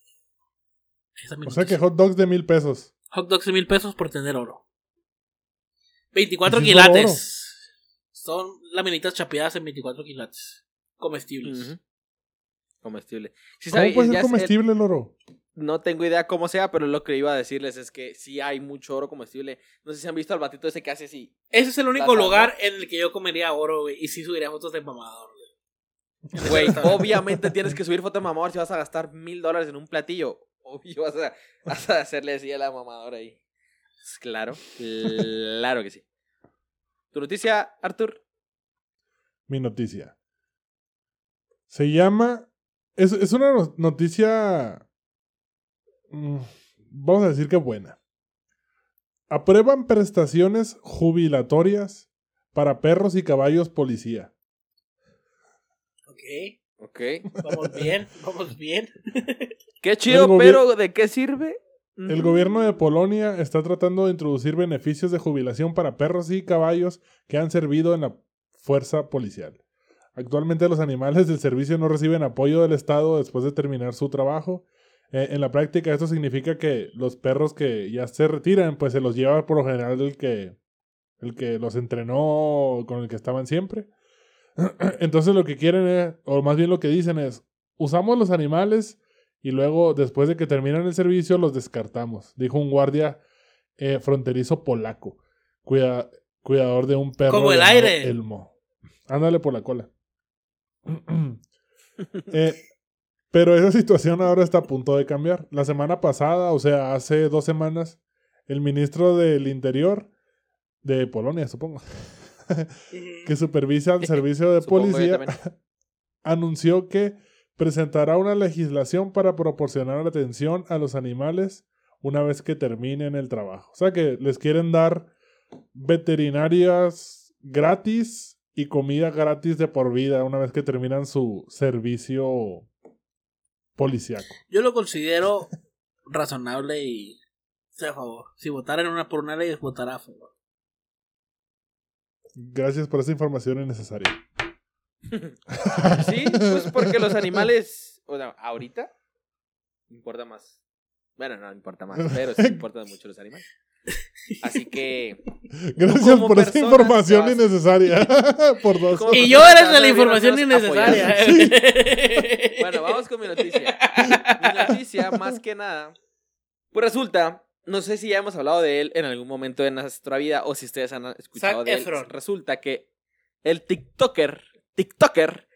[SPEAKER 2] Esa
[SPEAKER 3] O sea que hot dogs de mil pesos.
[SPEAKER 2] Hot dogs de mil pesos por tener oro. 24
[SPEAKER 3] ¿Y si es solo
[SPEAKER 2] quilates. Son laminitas chapeadas en 24 quilates. Comestibles.
[SPEAKER 1] Ujú. Comestible. Sí,
[SPEAKER 3] ¿Cómo
[SPEAKER 1] sabe-
[SPEAKER 3] puede ser
[SPEAKER 1] es-
[SPEAKER 3] comestible el oro?
[SPEAKER 1] No tengo idea cómo sea, pero lo que iba a decirles es que sí hay mucho oro comestible. No sé si han visto al batito ese que hace así.
[SPEAKER 2] Ese es el único lugar en el que yo comería oro, güey. Y sí subiría fotos de mamador, güey.
[SPEAKER 1] Güey, obviamente tienes que subir foto de mamador si vas a gastar mil dólares en un platillo. Obvio vas a, vas a hacerle así a la mamadora ahí. Claro, claro que sí. ¿Tu noticia, Arthur?
[SPEAKER 3] Mi noticia. Se llama. Es, es una no- noticia. mm, Vamos a decir que buena. Aprueban prestaciones jubilatorias para perros y caballos policía.
[SPEAKER 2] Ok.
[SPEAKER 1] Ok.
[SPEAKER 2] Vamos bien, vamos bien.
[SPEAKER 1] Qué chido, pero ¿de qué sirve?
[SPEAKER 3] El gobierno de Polonia está tratando de introducir beneficios de jubilación para perros y caballos que han servido en la fuerza policial. Actualmente los animales del servicio no reciben apoyo del Estado después de terminar su trabajo. Eh, en la práctica esto significa que los perros que ya se retiran, pues se los lleva por lo general el que, el que los entrenó, con el que estaban siempre. Entonces lo que quieren es, o más bien lo que dicen es, usamos los animales y luego, después de que terminan el servicio, los descartamos, dijo un guardia eh, fronterizo polaco, cuida- cuidador de un perro.
[SPEAKER 2] Como el aire.
[SPEAKER 3] Elmo. Ándale por la cola. Eh, pero esa situación ahora está a punto de cambiar. La semana pasada, o sea, hace dos semanas, el ministro del Interior de Polonia, supongo, que supervisa el servicio de policía, anunció que presentará una legislación para proporcionar atención a los animales una vez que terminen el trabajo. O sea que les quieren dar veterinarias gratis y comida gratis de por vida una vez que terminan su servicio policiaco.
[SPEAKER 2] Yo lo considero razonable y sea a favor. Si votaran una por una ley, votará a favor.
[SPEAKER 3] Gracias por esa información innecesaria.
[SPEAKER 1] Sí, pues porque los animales, o sea, ahorita importa más. Bueno, no importa más, pero sí importan mucho los animales. Así que
[SPEAKER 3] Gracias por esa información
[SPEAKER 1] vas-
[SPEAKER 3] innecesaria. por dos.
[SPEAKER 2] Y yo eres de la información innecesaria.
[SPEAKER 1] Bueno, vamos con mi noticia. Mi noticia, más que nada. Pues resulta, no sé si ya hemos hablado de él en algún momento de nuestra vida o si ustedes han escuchado
[SPEAKER 2] Zac
[SPEAKER 1] de él.
[SPEAKER 2] Efron.
[SPEAKER 1] Resulta que el TikToker, TikToker,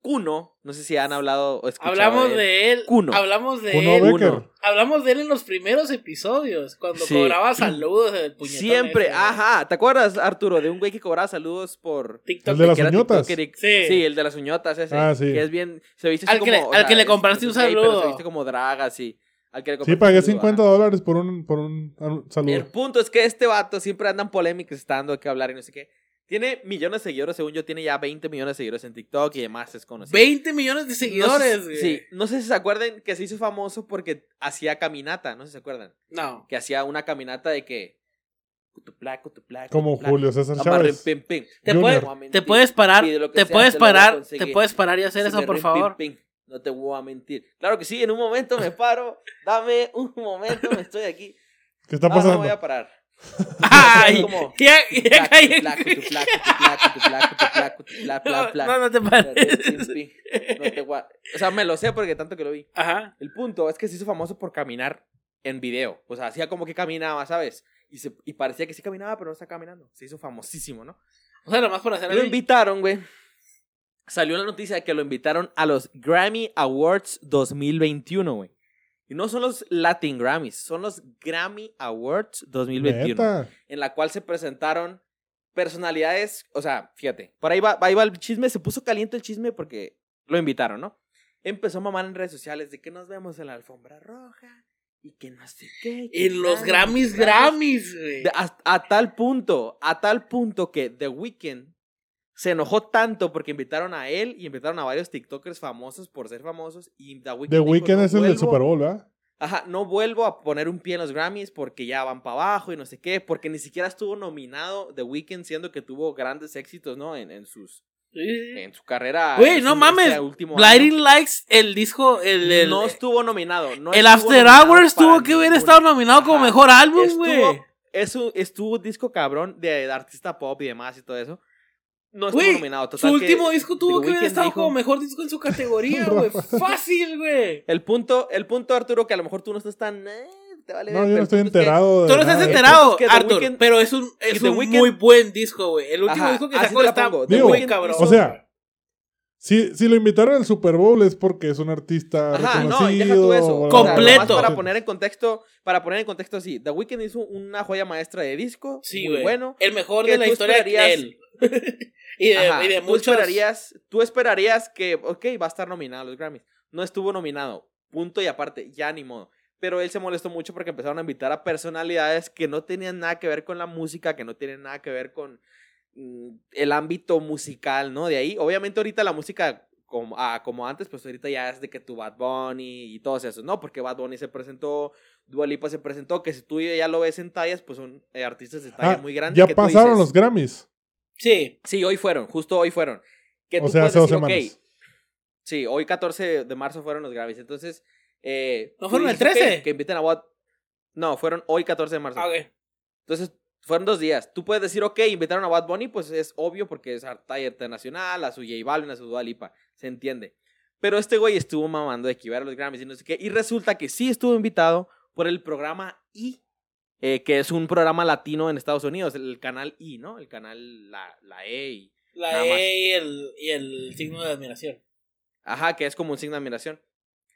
[SPEAKER 1] Kuno, no sé si han hablado o escuchado
[SPEAKER 2] Hablamos
[SPEAKER 1] de él.
[SPEAKER 2] de él.
[SPEAKER 1] Kuno.
[SPEAKER 2] Hablamos de
[SPEAKER 3] Kuno
[SPEAKER 2] él.
[SPEAKER 3] Becker.
[SPEAKER 1] Uno.
[SPEAKER 2] Hablamos de él en los primeros episodios. Cuando
[SPEAKER 1] Sí.
[SPEAKER 2] cobraba saludos del puñetón.
[SPEAKER 1] Siempre,
[SPEAKER 2] ese.
[SPEAKER 1] ajá. ¿Te acuerdas, Arturo, de un güey que cobraba saludos por.
[SPEAKER 2] TikTok.
[SPEAKER 3] El de las uñotas.
[SPEAKER 2] Sí.
[SPEAKER 1] Sí, el de las uñotas ese.
[SPEAKER 3] Ah, sí.
[SPEAKER 1] Que es bien. Se viste
[SPEAKER 2] Al
[SPEAKER 1] así
[SPEAKER 2] que le-
[SPEAKER 1] como,
[SPEAKER 2] al
[SPEAKER 1] sea,
[SPEAKER 2] que le compraste
[SPEAKER 1] es
[SPEAKER 2] un
[SPEAKER 1] pero
[SPEAKER 2] saludo.
[SPEAKER 1] se viste como draga, así. Al que le
[SPEAKER 3] Sí, pagué
[SPEAKER 1] un saludo,
[SPEAKER 3] 50
[SPEAKER 1] ajá.
[SPEAKER 3] dólares por un, por un, saludo.
[SPEAKER 1] El punto es que este vato siempre andan polémicas, está dando que hablar y no sé qué. Tiene millones de seguidores, según yo, tiene ya 20 millones de seguidores en TikTok y demás es conocido.
[SPEAKER 2] 20 millones de seguidores.
[SPEAKER 1] No sé, sí, no sé si se acuerdan que se hizo famoso porque hacía caminata, no sé si se acuerdan.
[SPEAKER 2] No.
[SPEAKER 1] Que hacía una caminata de que.
[SPEAKER 3] Como Julio César Chávez.
[SPEAKER 1] pim, pim.
[SPEAKER 2] Te,
[SPEAKER 1] a
[SPEAKER 2] te puedes parar. Te
[SPEAKER 1] sea,
[SPEAKER 2] puedes
[SPEAKER 1] te lo voy a
[SPEAKER 2] parar. Te puedes parar y hacer
[SPEAKER 1] Si
[SPEAKER 2] eso, por favor.
[SPEAKER 1] pim, pim, No te voy a mentir. Claro que sí, en un momento me paro. Dame un momento, me estoy aquí.
[SPEAKER 3] ¿Qué está
[SPEAKER 1] No, no
[SPEAKER 3] pasando?
[SPEAKER 1] voy a parar.
[SPEAKER 2] Ay. No, no, no te pares.
[SPEAKER 1] No te O sea, me lo sé porque tanto que lo vi.
[SPEAKER 2] Ajá.
[SPEAKER 1] El punto es que se hizo famoso por caminar en video. O sea, hacía como que caminaba, ¿sabes? Y, se, y parecía que sí caminaba, pero no está caminando. Se hizo famosísimo, ¿no?
[SPEAKER 2] O sea, nomás por hacer
[SPEAKER 1] Lo invitaron, güey. Salió la noticia de que lo invitaron a los Grammy Awards 2021, güey. Y no son los Latin Grammys, son los Grammy Awards 2021
[SPEAKER 3] Neta.
[SPEAKER 1] en la cual se presentaron personalidades, o sea, fíjate, por ahí va, ahí va el chisme, se puso caliente el chisme porque lo invitaron, ¿no? Empezó a mamar en redes sociales de que nos vemos en la alfombra roja y que no sé qué.
[SPEAKER 2] En los
[SPEAKER 1] Grammys,
[SPEAKER 2] Grammys, güey.
[SPEAKER 1] A, a tal punto, a tal punto que The Weeknd se enojó tanto porque invitaron a él y invitaron a varios TikTokers famosos por ser famosos y The Weeknd
[SPEAKER 3] The
[SPEAKER 1] dijo,
[SPEAKER 3] Weeknd
[SPEAKER 1] "No
[SPEAKER 3] es el del Super Bowl, ¿verdad?
[SPEAKER 1] Ajá, no vuelvo a poner un pie en los Grammys porque ya van para abajo y no sé qué, porque ni siquiera estuvo nominado The Weeknd siendo que tuvo grandes éxitos, ¿no? En, en sus en su carrera.
[SPEAKER 2] Güey, no mames.
[SPEAKER 1] este último
[SPEAKER 2] Blinding
[SPEAKER 1] año.
[SPEAKER 2] Likes, el disco, el, el,
[SPEAKER 1] no estuvo nominado. no
[SPEAKER 2] el
[SPEAKER 1] estuvo
[SPEAKER 2] After
[SPEAKER 1] nominado
[SPEAKER 2] Hours tuvo que haber estado nominado como
[SPEAKER 1] Ajá.
[SPEAKER 2] mejor álbum,
[SPEAKER 1] Estuvo-
[SPEAKER 2] güey.
[SPEAKER 1] Eso estuvo disco cabrón de, de artista pop y demás y todo eso. No estuvo
[SPEAKER 2] Güey,
[SPEAKER 1] nominado.
[SPEAKER 2] Su
[SPEAKER 1] que
[SPEAKER 2] último disco tuvo que haber estado
[SPEAKER 1] dijo-
[SPEAKER 2] como mejor disco en su categoría, güey. Fácil, güey.
[SPEAKER 1] El punto, el punto, Arturo, que a lo mejor tú no estás tan. eh, te vale
[SPEAKER 3] No,
[SPEAKER 1] ver,
[SPEAKER 3] yo no estoy
[SPEAKER 1] punto es que-
[SPEAKER 3] enterado de
[SPEAKER 2] Tú no estás enterado,
[SPEAKER 1] Es que The
[SPEAKER 2] Arthur,
[SPEAKER 1] Weeknd-
[SPEAKER 2] pero es un, es un muy buen disco, güey. El último
[SPEAKER 1] Ajá,
[SPEAKER 2] disco que sacó está
[SPEAKER 1] pongo.
[SPEAKER 2] Muy cabrón.
[SPEAKER 3] O sea, si, si lo invitaron al Super Bowl es porque es un artista
[SPEAKER 1] Ajá, no, y deja tú eso.
[SPEAKER 3] bla, bla, bla,
[SPEAKER 2] Completo.
[SPEAKER 1] para poner en contexto, para poner en contexto así, The Weeknd hizo una joya maestra de disco,
[SPEAKER 2] sí,
[SPEAKER 1] muy
[SPEAKER 2] güey.
[SPEAKER 1] bueno.
[SPEAKER 2] el mejor de la historia de él. y de,
[SPEAKER 1] Ajá,
[SPEAKER 2] y de
[SPEAKER 1] tú
[SPEAKER 2] muchos.
[SPEAKER 1] esperarías, tú esperarías que, ok, va a estar nominado a los Grammys. No estuvo nominado, punto y aparte, ya ni modo. Pero él se molestó mucho porque empezaron a invitar a personalidades que no tenían nada que ver con la música, que no tienen nada que ver con el ámbito musical, ¿no? De ahí, obviamente ahorita la música como, ah, como antes, pues ahorita ya es de que tu Bad Bunny y todos esos, ¿no? Porque Bad Bunny se presentó, Dua Lipa se presentó, que si tú ya lo ves en tallas, pues son eh, artistas de talla
[SPEAKER 3] Ah,
[SPEAKER 1] muy grandes.
[SPEAKER 3] ya
[SPEAKER 1] que tú
[SPEAKER 3] pasaron
[SPEAKER 1] dices-
[SPEAKER 3] los Grammys.
[SPEAKER 2] Sí.
[SPEAKER 1] Sí, hoy fueron, justo hoy fueron. Que
[SPEAKER 3] O
[SPEAKER 1] tú
[SPEAKER 3] sea, hace dos
[SPEAKER 1] decir, ok,
[SPEAKER 3] semanas.
[SPEAKER 1] Sí, hoy 14 de marzo fueron los Grammys. Entonces, eh,
[SPEAKER 2] ¿No fueron el
[SPEAKER 1] dices, ok,
[SPEAKER 2] 13?
[SPEAKER 1] que inviten a Bad. No, fueron hoy 14 de marzo.
[SPEAKER 2] Ah, ok.
[SPEAKER 1] Entonces, fueron dos días. Tú puedes decir, ok, invitaron a Bad Bunny, pues es obvio porque es talla internacional, a su J Balvin, a su Dua Lipa. Se entiende. Pero este güey estuvo mamando de que iba a los Grammys y no sé qué. Y resulta que sí estuvo invitado por el programa I, eh, que es un programa latino en Estados Unidos, el canal I, ¿no? El canal La, la E. y-
[SPEAKER 2] La. E y el, y el signo de admiración.
[SPEAKER 1] Ajá, que es como un signo de admiración.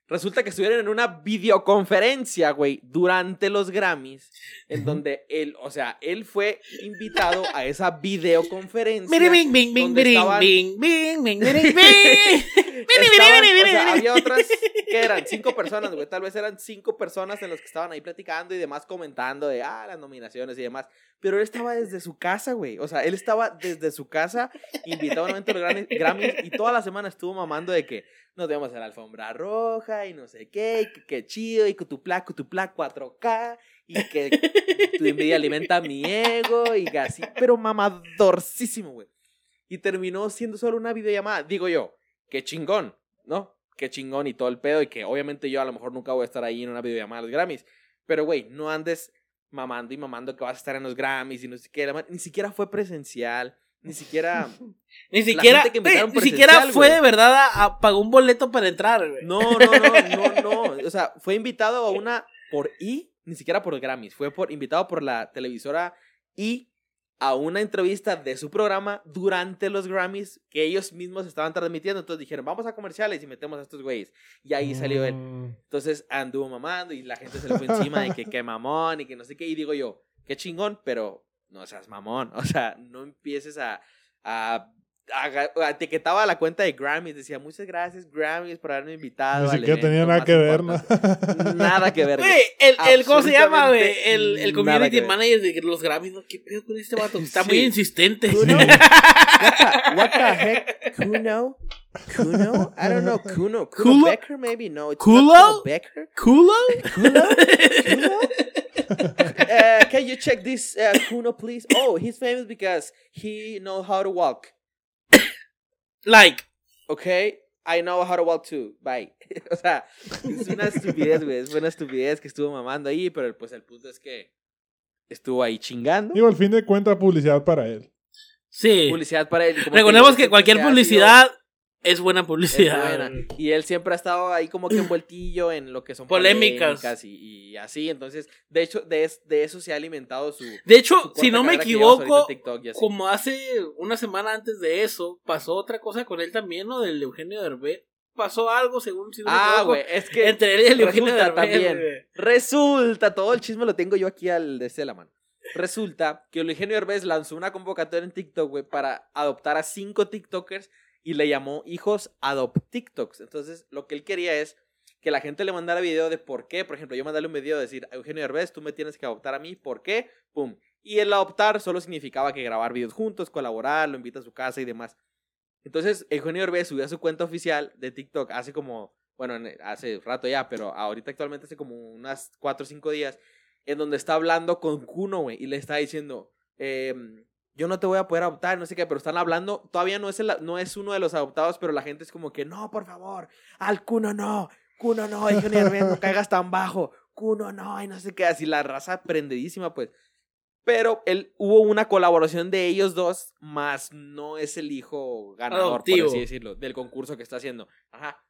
[SPEAKER 1] Resulta que estuvieron en una videoconferencia, güey, durante los Grammys, en donde él, o sea, él fue invitado a esa videoconferencia. Había otras que eran cinco personas, güey. Tal vez eran cinco personas en los que estaban ahí platicando y demás comentando de, ah, las nominaciones y demás. Pero él estaba desde su casa, güey. O sea, él estaba desde su casa, invitado a un evento de Grammys y toda la semana estuvo mamando de que nos vemos en la alfombra roja y no sé qué, y que, que chido, y que tu placa, tu placa 4K, y que tu envidia alimenta mi ego, y así, pero mamadorcísimo, güey. Y terminó siendo solo una videollamada. Digo yo, qué chingón, ¿no? Qué chingón y todo el pedo, y que obviamente yo a lo mejor nunca voy a estar ahí en una videollamada de los Grammys. Pero, güey, no andes mamando y mamando que vas a estar en los Grammys y no sé qué. Ni siquiera fue presencial, ni siquiera.
[SPEAKER 2] Ni siquiera,
[SPEAKER 1] gente que
[SPEAKER 2] ni siquiera fue de verdad a, a- pagó un boleto para entrar, güey.
[SPEAKER 1] No, no, no, no, no. O sea, fue invitado a una por I, ni siquiera por Grammys. Fue por, invitado por la televisora I a una entrevista de su programa durante los Grammys que ellos mismos estaban transmitiendo. Entonces dijeron, vamos a comerciales y metemos a estos güeyes. Y ahí salió él.
[SPEAKER 3] Mm,
[SPEAKER 1] Entonces anduvo mamando y la gente se le fue encima de que qué mamón y que no sé qué. Y digo yo, qué chingón, pero no seas mamón. O sea, no empieces a. a, a- a- etiquetaba la cuenta de Grammys, decía muchas gracias Grammys por haberme invitado.
[SPEAKER 3] Ni siquiera tenía nada que ver, ¿no?
[SPEAKER 1] importante". Nada que ver. güey.
[SPEAKER 2] Güey, el, el, ¿cómo se llama, güey? El, el
[SPEAKER 1] nada
[SPEAKER 2] community
[SPEAKER 1] que ver.
[SPEAKER 2] manager de los Grammys, ¿no? ¿Qué pedo con este vato? Está
[SPEAKER 1] Sí.
[SPEAKER 2] muy insistente.
[SPEAKER 1] Kuno? What the, what the heck? Kuno? Kuno? I don't know. Kuno. Kuno
[SPEAKER 2] Kulo?
[SPEAKER 1] Becker, maybe? No. It's
[SPEAKER 2] Kulo?
[SPEAKER 1] Kuno Becker.
[SPEAKER 2] ¿Culo?
[SPEAKER 1] Kuno? Kuno? Uh, can you check this uh, Kuno, please? Oh, he's famous because he knows how to walk.
[SPEAKER 2] Like,
[SPEAKER 1] Okay, I know how to walk too. Bye. o sea, es una estupidez, güey. Es una estupidez que estuvo mamando ahí, pero pues el punto es que estuvo ahí chingando.
[SPEAKER 3] Digo, al fin de cuentas, publicidad para él.
[SPEAKER 2] sí.
[SPEAKER 1] Publicidad para él.
[SPEAKER 2] Recordemos que cualquier publicidad es buena
[SPEAKER 1] es
[SPEAKER 2] publicidad.
[SPEAKER 1] buena. Y él siempre ha estado ahí como que envueltillo en lo que son
[SPEAKER 2] Polémicas.
[SPEAKER 1] y, y así. Entonces, de hecho, de, es- de eso se ha alimentado su.
[SPEAKER 2] De hecho,
[SPEAKER 1] su
[SPEAKER 2] si no me equivoco,
[SPEAKER 1] TikTok
[SPEAKER 2] como hace una semana antes de eso, pasó otra cosa con él también, ¿no? Del Eugenio Derbez. Pasó algo, según si no
[SPEAKER 1] Ah, güey, es que
[SPEAKER 2] Entre él y el Eugenio Derbez.
[SPEAKER 1] también. Resulta, todo el chisme lo tengo yo aquí al desde la mano. Resulta que el Eugenio Herbes lanzó una convocatoria en TikTok, güey, para adoptar a cinco TikTokers y le llamó Hijos Adopt TikToks. Entonces, lo que él quería es que la gente le mandara video de por qué. Por ejemplo, yo mandarle un video de decir, Eugenio Herbes, tú me tienes que adoptar a mí, ¿por qué? Pum. Y el adoptar solo significaba que grabar videos juntos, colaborar, lo invita a su casa y demás. Entonces, Eugenio Herbes subió a su cuenta oficial de TikTok hace como, bueno, en- hace rato ya, pero ahorita actualmente hace como unas 4 o 5 días, en donde está hablando con Kuno, güey, y le está diciendo, em, yo no te voy a poder adoptar, no sé qué, pero están hablando, todavía no es, el- no es uno de los adoptados, pero la gente es como que, no, por favor, al Kuno no, Kuno no, Herbes, no caigas tan bajo, Kuno no, y no sé qué, así la raza prendidísima, pues. Pero él, hubo una colaboración de ellos dos, más no es el hijo ganador,
[SPEAKER 2] Adoptivo.
[SPEAKER 1] por así decirlo, del concurso que está haciendo. Ajá.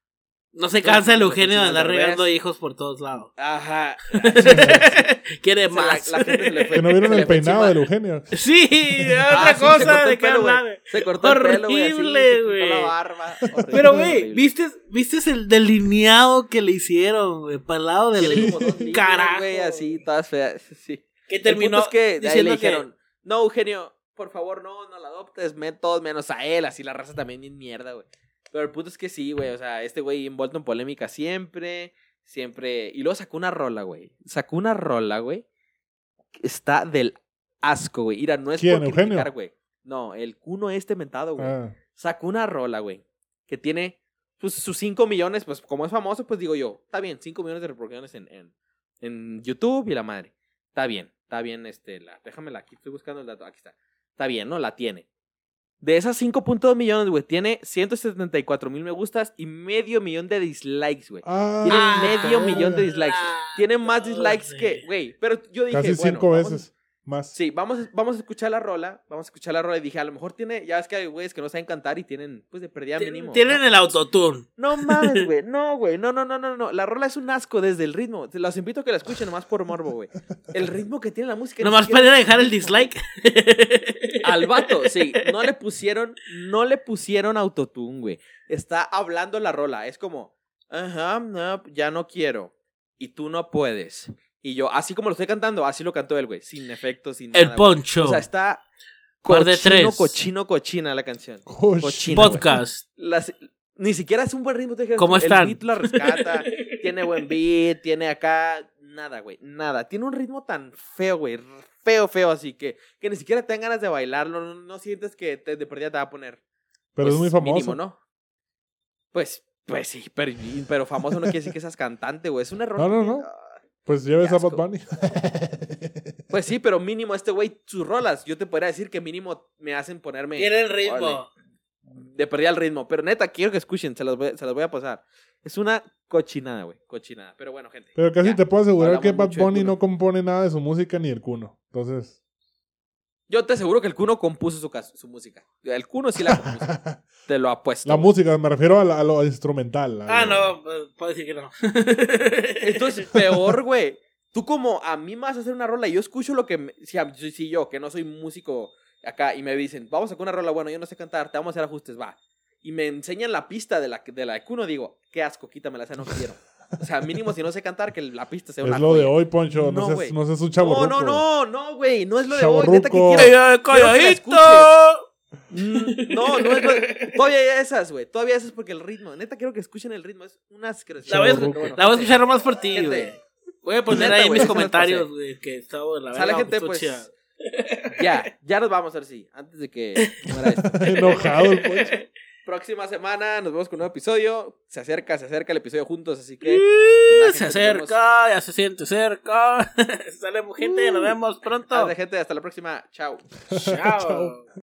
[SPEAKER 2] No se cansa el Eugenio de andar regando hijos por todos lados.
[SPEAKER 1] Ajá.
[SPEAKER 2] Quiere
[SPEAKER 1] sea, la-
[SPEAKER 2] más.
[SPEAKER 1] la gente le fue-
[SPEAKER 3] Que no vieron el peinado del Eugenio.
[SPEAKER 2] Sí,
[SPEAKER 1] Ah,
[SPEAKER 2] otra
[SPEAKER 1] sí,
[SPEAKER 2] cosa de qué hablar.
[SPEAKER 1] Se cortó el pelo, así, se
[SPEAKER 2] güey.
[SPEAKER 1] la barba. Horrible,
[SPEAKER 2] Pero, güey. ¿viste, ¿viste el delineado que le hicieron, güey? Para el lado del carajo.
[SPEAKER 1] güey, así, todas feas. Sí.
[SPEAKER 2] Que terminó
[SPEAKER 1] es que de ahí
[SPEAKER 2] diciendo
[SPEAKER 1] le
[SPEAKER 2] que-
[SPEAKER 1] dijeron, no, Eugenio, por favor, no, no la adoptes, me, todos menos a él, así la raza también bien mierda, güey. Pero el punto es que sí, güey, o sea, este güey envuelto en polémica siempre, siempre, y luego sacó una rola, güey, sacó una rola, güey, está del asco, güey, mira, no es
[SPEAKER 3] ¿Quién,
[SPEAKER 1] por criticar, güey, no, el cuno este mentado, güey,
[SPEAKER 3] Ah,
[SPEAKER 1] sacó una rola, güey, que tiene pues, sus 5 millones, pues como es famoso, pues digo yo, está bien, 5 millones de reproducciones en, en, en YouTube y la madre. Está bien, está bien, este, la, déjamela aquí, estoy buscando el dato, aquí está. Está bien, ¿no? La tiene. De esas 5.2 millones, güey, tiene 174 mil me gustas y medio millón de dislikes, güey.
[SPEAKER 3] ah,
[SPEAKER 1] Tiene
[SPEAKER 2] Ah,
[SPEAKER 1] medio millón de dislikes. Tiene más dislikes que,
[SPEAKER 2] güey.
[SPEAKER 1] pero yo dije,
[SPEAKER 3] Casi
[SPEAKER 1] bueno,
[SPEAKER 3] cinco
[SPEAKER 1] vamos
[SPEAKER 3] veces más.
[SPEAKER 1] Sí, vamos, a- vamos a escuchar la rola, vamos a escuchar la rola y dije, a lo mejor tiene, ya es que hay güeyes que no saben cantar y tienen, pues de perdida mínimo.
[SPEAKER 2] Tienen
[SPEAKER 1] ¿no?
[SPEAKER 2] el autotune.
[SPEAKER 1] No mames, güey. No, güey. No, no, no, no, no. La rola es un asco desde el ritmo. Los invito a que la escuchen nomás por morbo, güey. El ritmo que tiene la música.
[SPEAKER 2] Nomás
[SPEAKER 1] siquiera-
[SPEAKER 2] para dejar el dislike.
[SPEAKER 1] Al vato, sí. No le pusieron, no le pusieron autotune, güey. Está hablando la rola. Es como, ajá, no, ya no quiero. Y tú no puedes. Y yo, así como lo estoy cantando, así lo cantó él, güey. Sin efectos, sin
[SPEAKER 2] El
[SPEAKER 1] nada. güey.
[SPEAKER 2] poncho.
[SPEAKER 1] O sea, está
[SPEAKER 2] de
[SPEAKER 1] cochino,
[SPEAKER 2] tres.
[SPEAKER 1] cochino, cochina la canción.
[SPEAKER 3] Coch-
[SPEAKER 1] Cochino. güey.
[SPEAKER 2] Podcast.
[SPEAKER 1] Las- Ni siquiera es un buen ritmo. te dije,
[SPEAKER 2] ¿Cómo
[SPEAKER 1] el
[SPEAKER 2] están?
[SPEAKER 1] beat la rescata. tiene buen beat, tiene acá. Nada, güey. Nada. Tiene un ritmo tan feo, güey. Feo, feo, así que, que ni siquiera te dan ganas de bailarlo. No, no sientes que te, de perdida te va a poner.
[SPEAKER 3] Pero
[SPEAKER 1] pues,
[SPEAKER 3] es muy famoso.
[SPEAKER 1] Mínimo, ¿no? Pues, pues sí, pero, pero famoso no quiere decir que seas cantante, güey. Es un error.
[SPEAKER 3] No, no, no. Pues ya ves
[SPEAKER 1] Qué
[SPEAKER 3] a Bad. Bunny.
[SPEAKER 1] Pues sí, pero mínimo este güey, sus rolas, yo te podría decir que mínimo me hacen ponerme
[SPEAKER 2] Tiene el ritmo.
[SPEAKER 1] De perdida el ritmo. Pero neta, quiero que escuchen, se los voy, se los voy a pasar. Es una cochinada, güey, cochinada. Pero bueno, gente.
[SPEAKER 3] Pero casi
[SPEAKER 1] ya.
[SPEAKER 3] te puedo asegurar
[SPEAKER 1] Hablamos
[SPEAKER 3] que Bad Bunny no compone nada de su música ni el Cuno. Entonces.
[SPEAKER 1] Yo te aseguro que el Cuno compuso su, su música. El Cuno sí la compuso. te lo apuesto.
[SPEAKER 3] La música, me refiero a, la- a lo instrumental. a
[SPEAKER 2] Ah,
[SPEAKER 3] lo-
[SPEAKER 2] no, eh, puedo decir que no.
[SPEAKER 1] Entonces, peor, güey. Tú como a mí me vas a hacer una rola y yo escucho lo que... me- si, a- si, yo, que no soy músico acá, y me dicen, vamos a hacer una rola, bueno, yo no sé cantar, te vamos a hacer ajustes, va. Y me enseñan la pista de la, de la Kuno, digo, qué asco, quítamela, esa no quiero. O sea, mínimo si no sé cantar, que la pista sea una
[SPEAKER 3] Es lo de hoy, Poncho. No,
[SPEAKER 1] No,
[SPEAKER 3] seas, no seas un
[SPEAKER 1] No,
[SPEAKER 3] chavo
[SPEAKER 1] no, no, no, güey, no es lo de hoy, neta que quiero...
[SPEAKER 2] ¡Ey,
[SPEAKER 1] que la
[SPEAKER 2] calladito!
[SPEAKER 1] Mm, No, no es lo de... Todavía hay esas, güey, todavía esas porque el ritmo, neta quiero que escuchen el ritmo, es una asquerosidad.
[SPEAKER 2] La voy, a,
[SPEAKER 3] Chavorruco.
[SPEAKER 1] Pero bueno,
[SPEAKER 2] la voy a
[SPEAKER 1] gente,
[SPEAKER 2] escuchar nomás por ti, güey. Voy a poner
[SPEAKER 1] Neta,
[SPEAKER 2] ahí mis
[SPEAKER 1] sí me
[SPEAKER 2] comentarios, güey, que estaba de la
[SPEAKER 1] Sale gente, pues.
[SPEAKER 2] chida.
[SPEAKER 1] Ya, ya nos vamos a ver si. Antes de que muera esto.
[SPEAKER 3] Enojado el Poncho.
[SPEAKER 1] Próxima semana nos vemos con un nuevo episodio. Se acerca, se acerca el episodio juntos, así que. Nada,
[SPEAKER 2] se acerca, ya se siente cerca. Sale gente, nos vemos pronto.
[SPEAKER 1] Hasta gente, hasta la próxima. Chao.
[SPEAKER 2] Chao.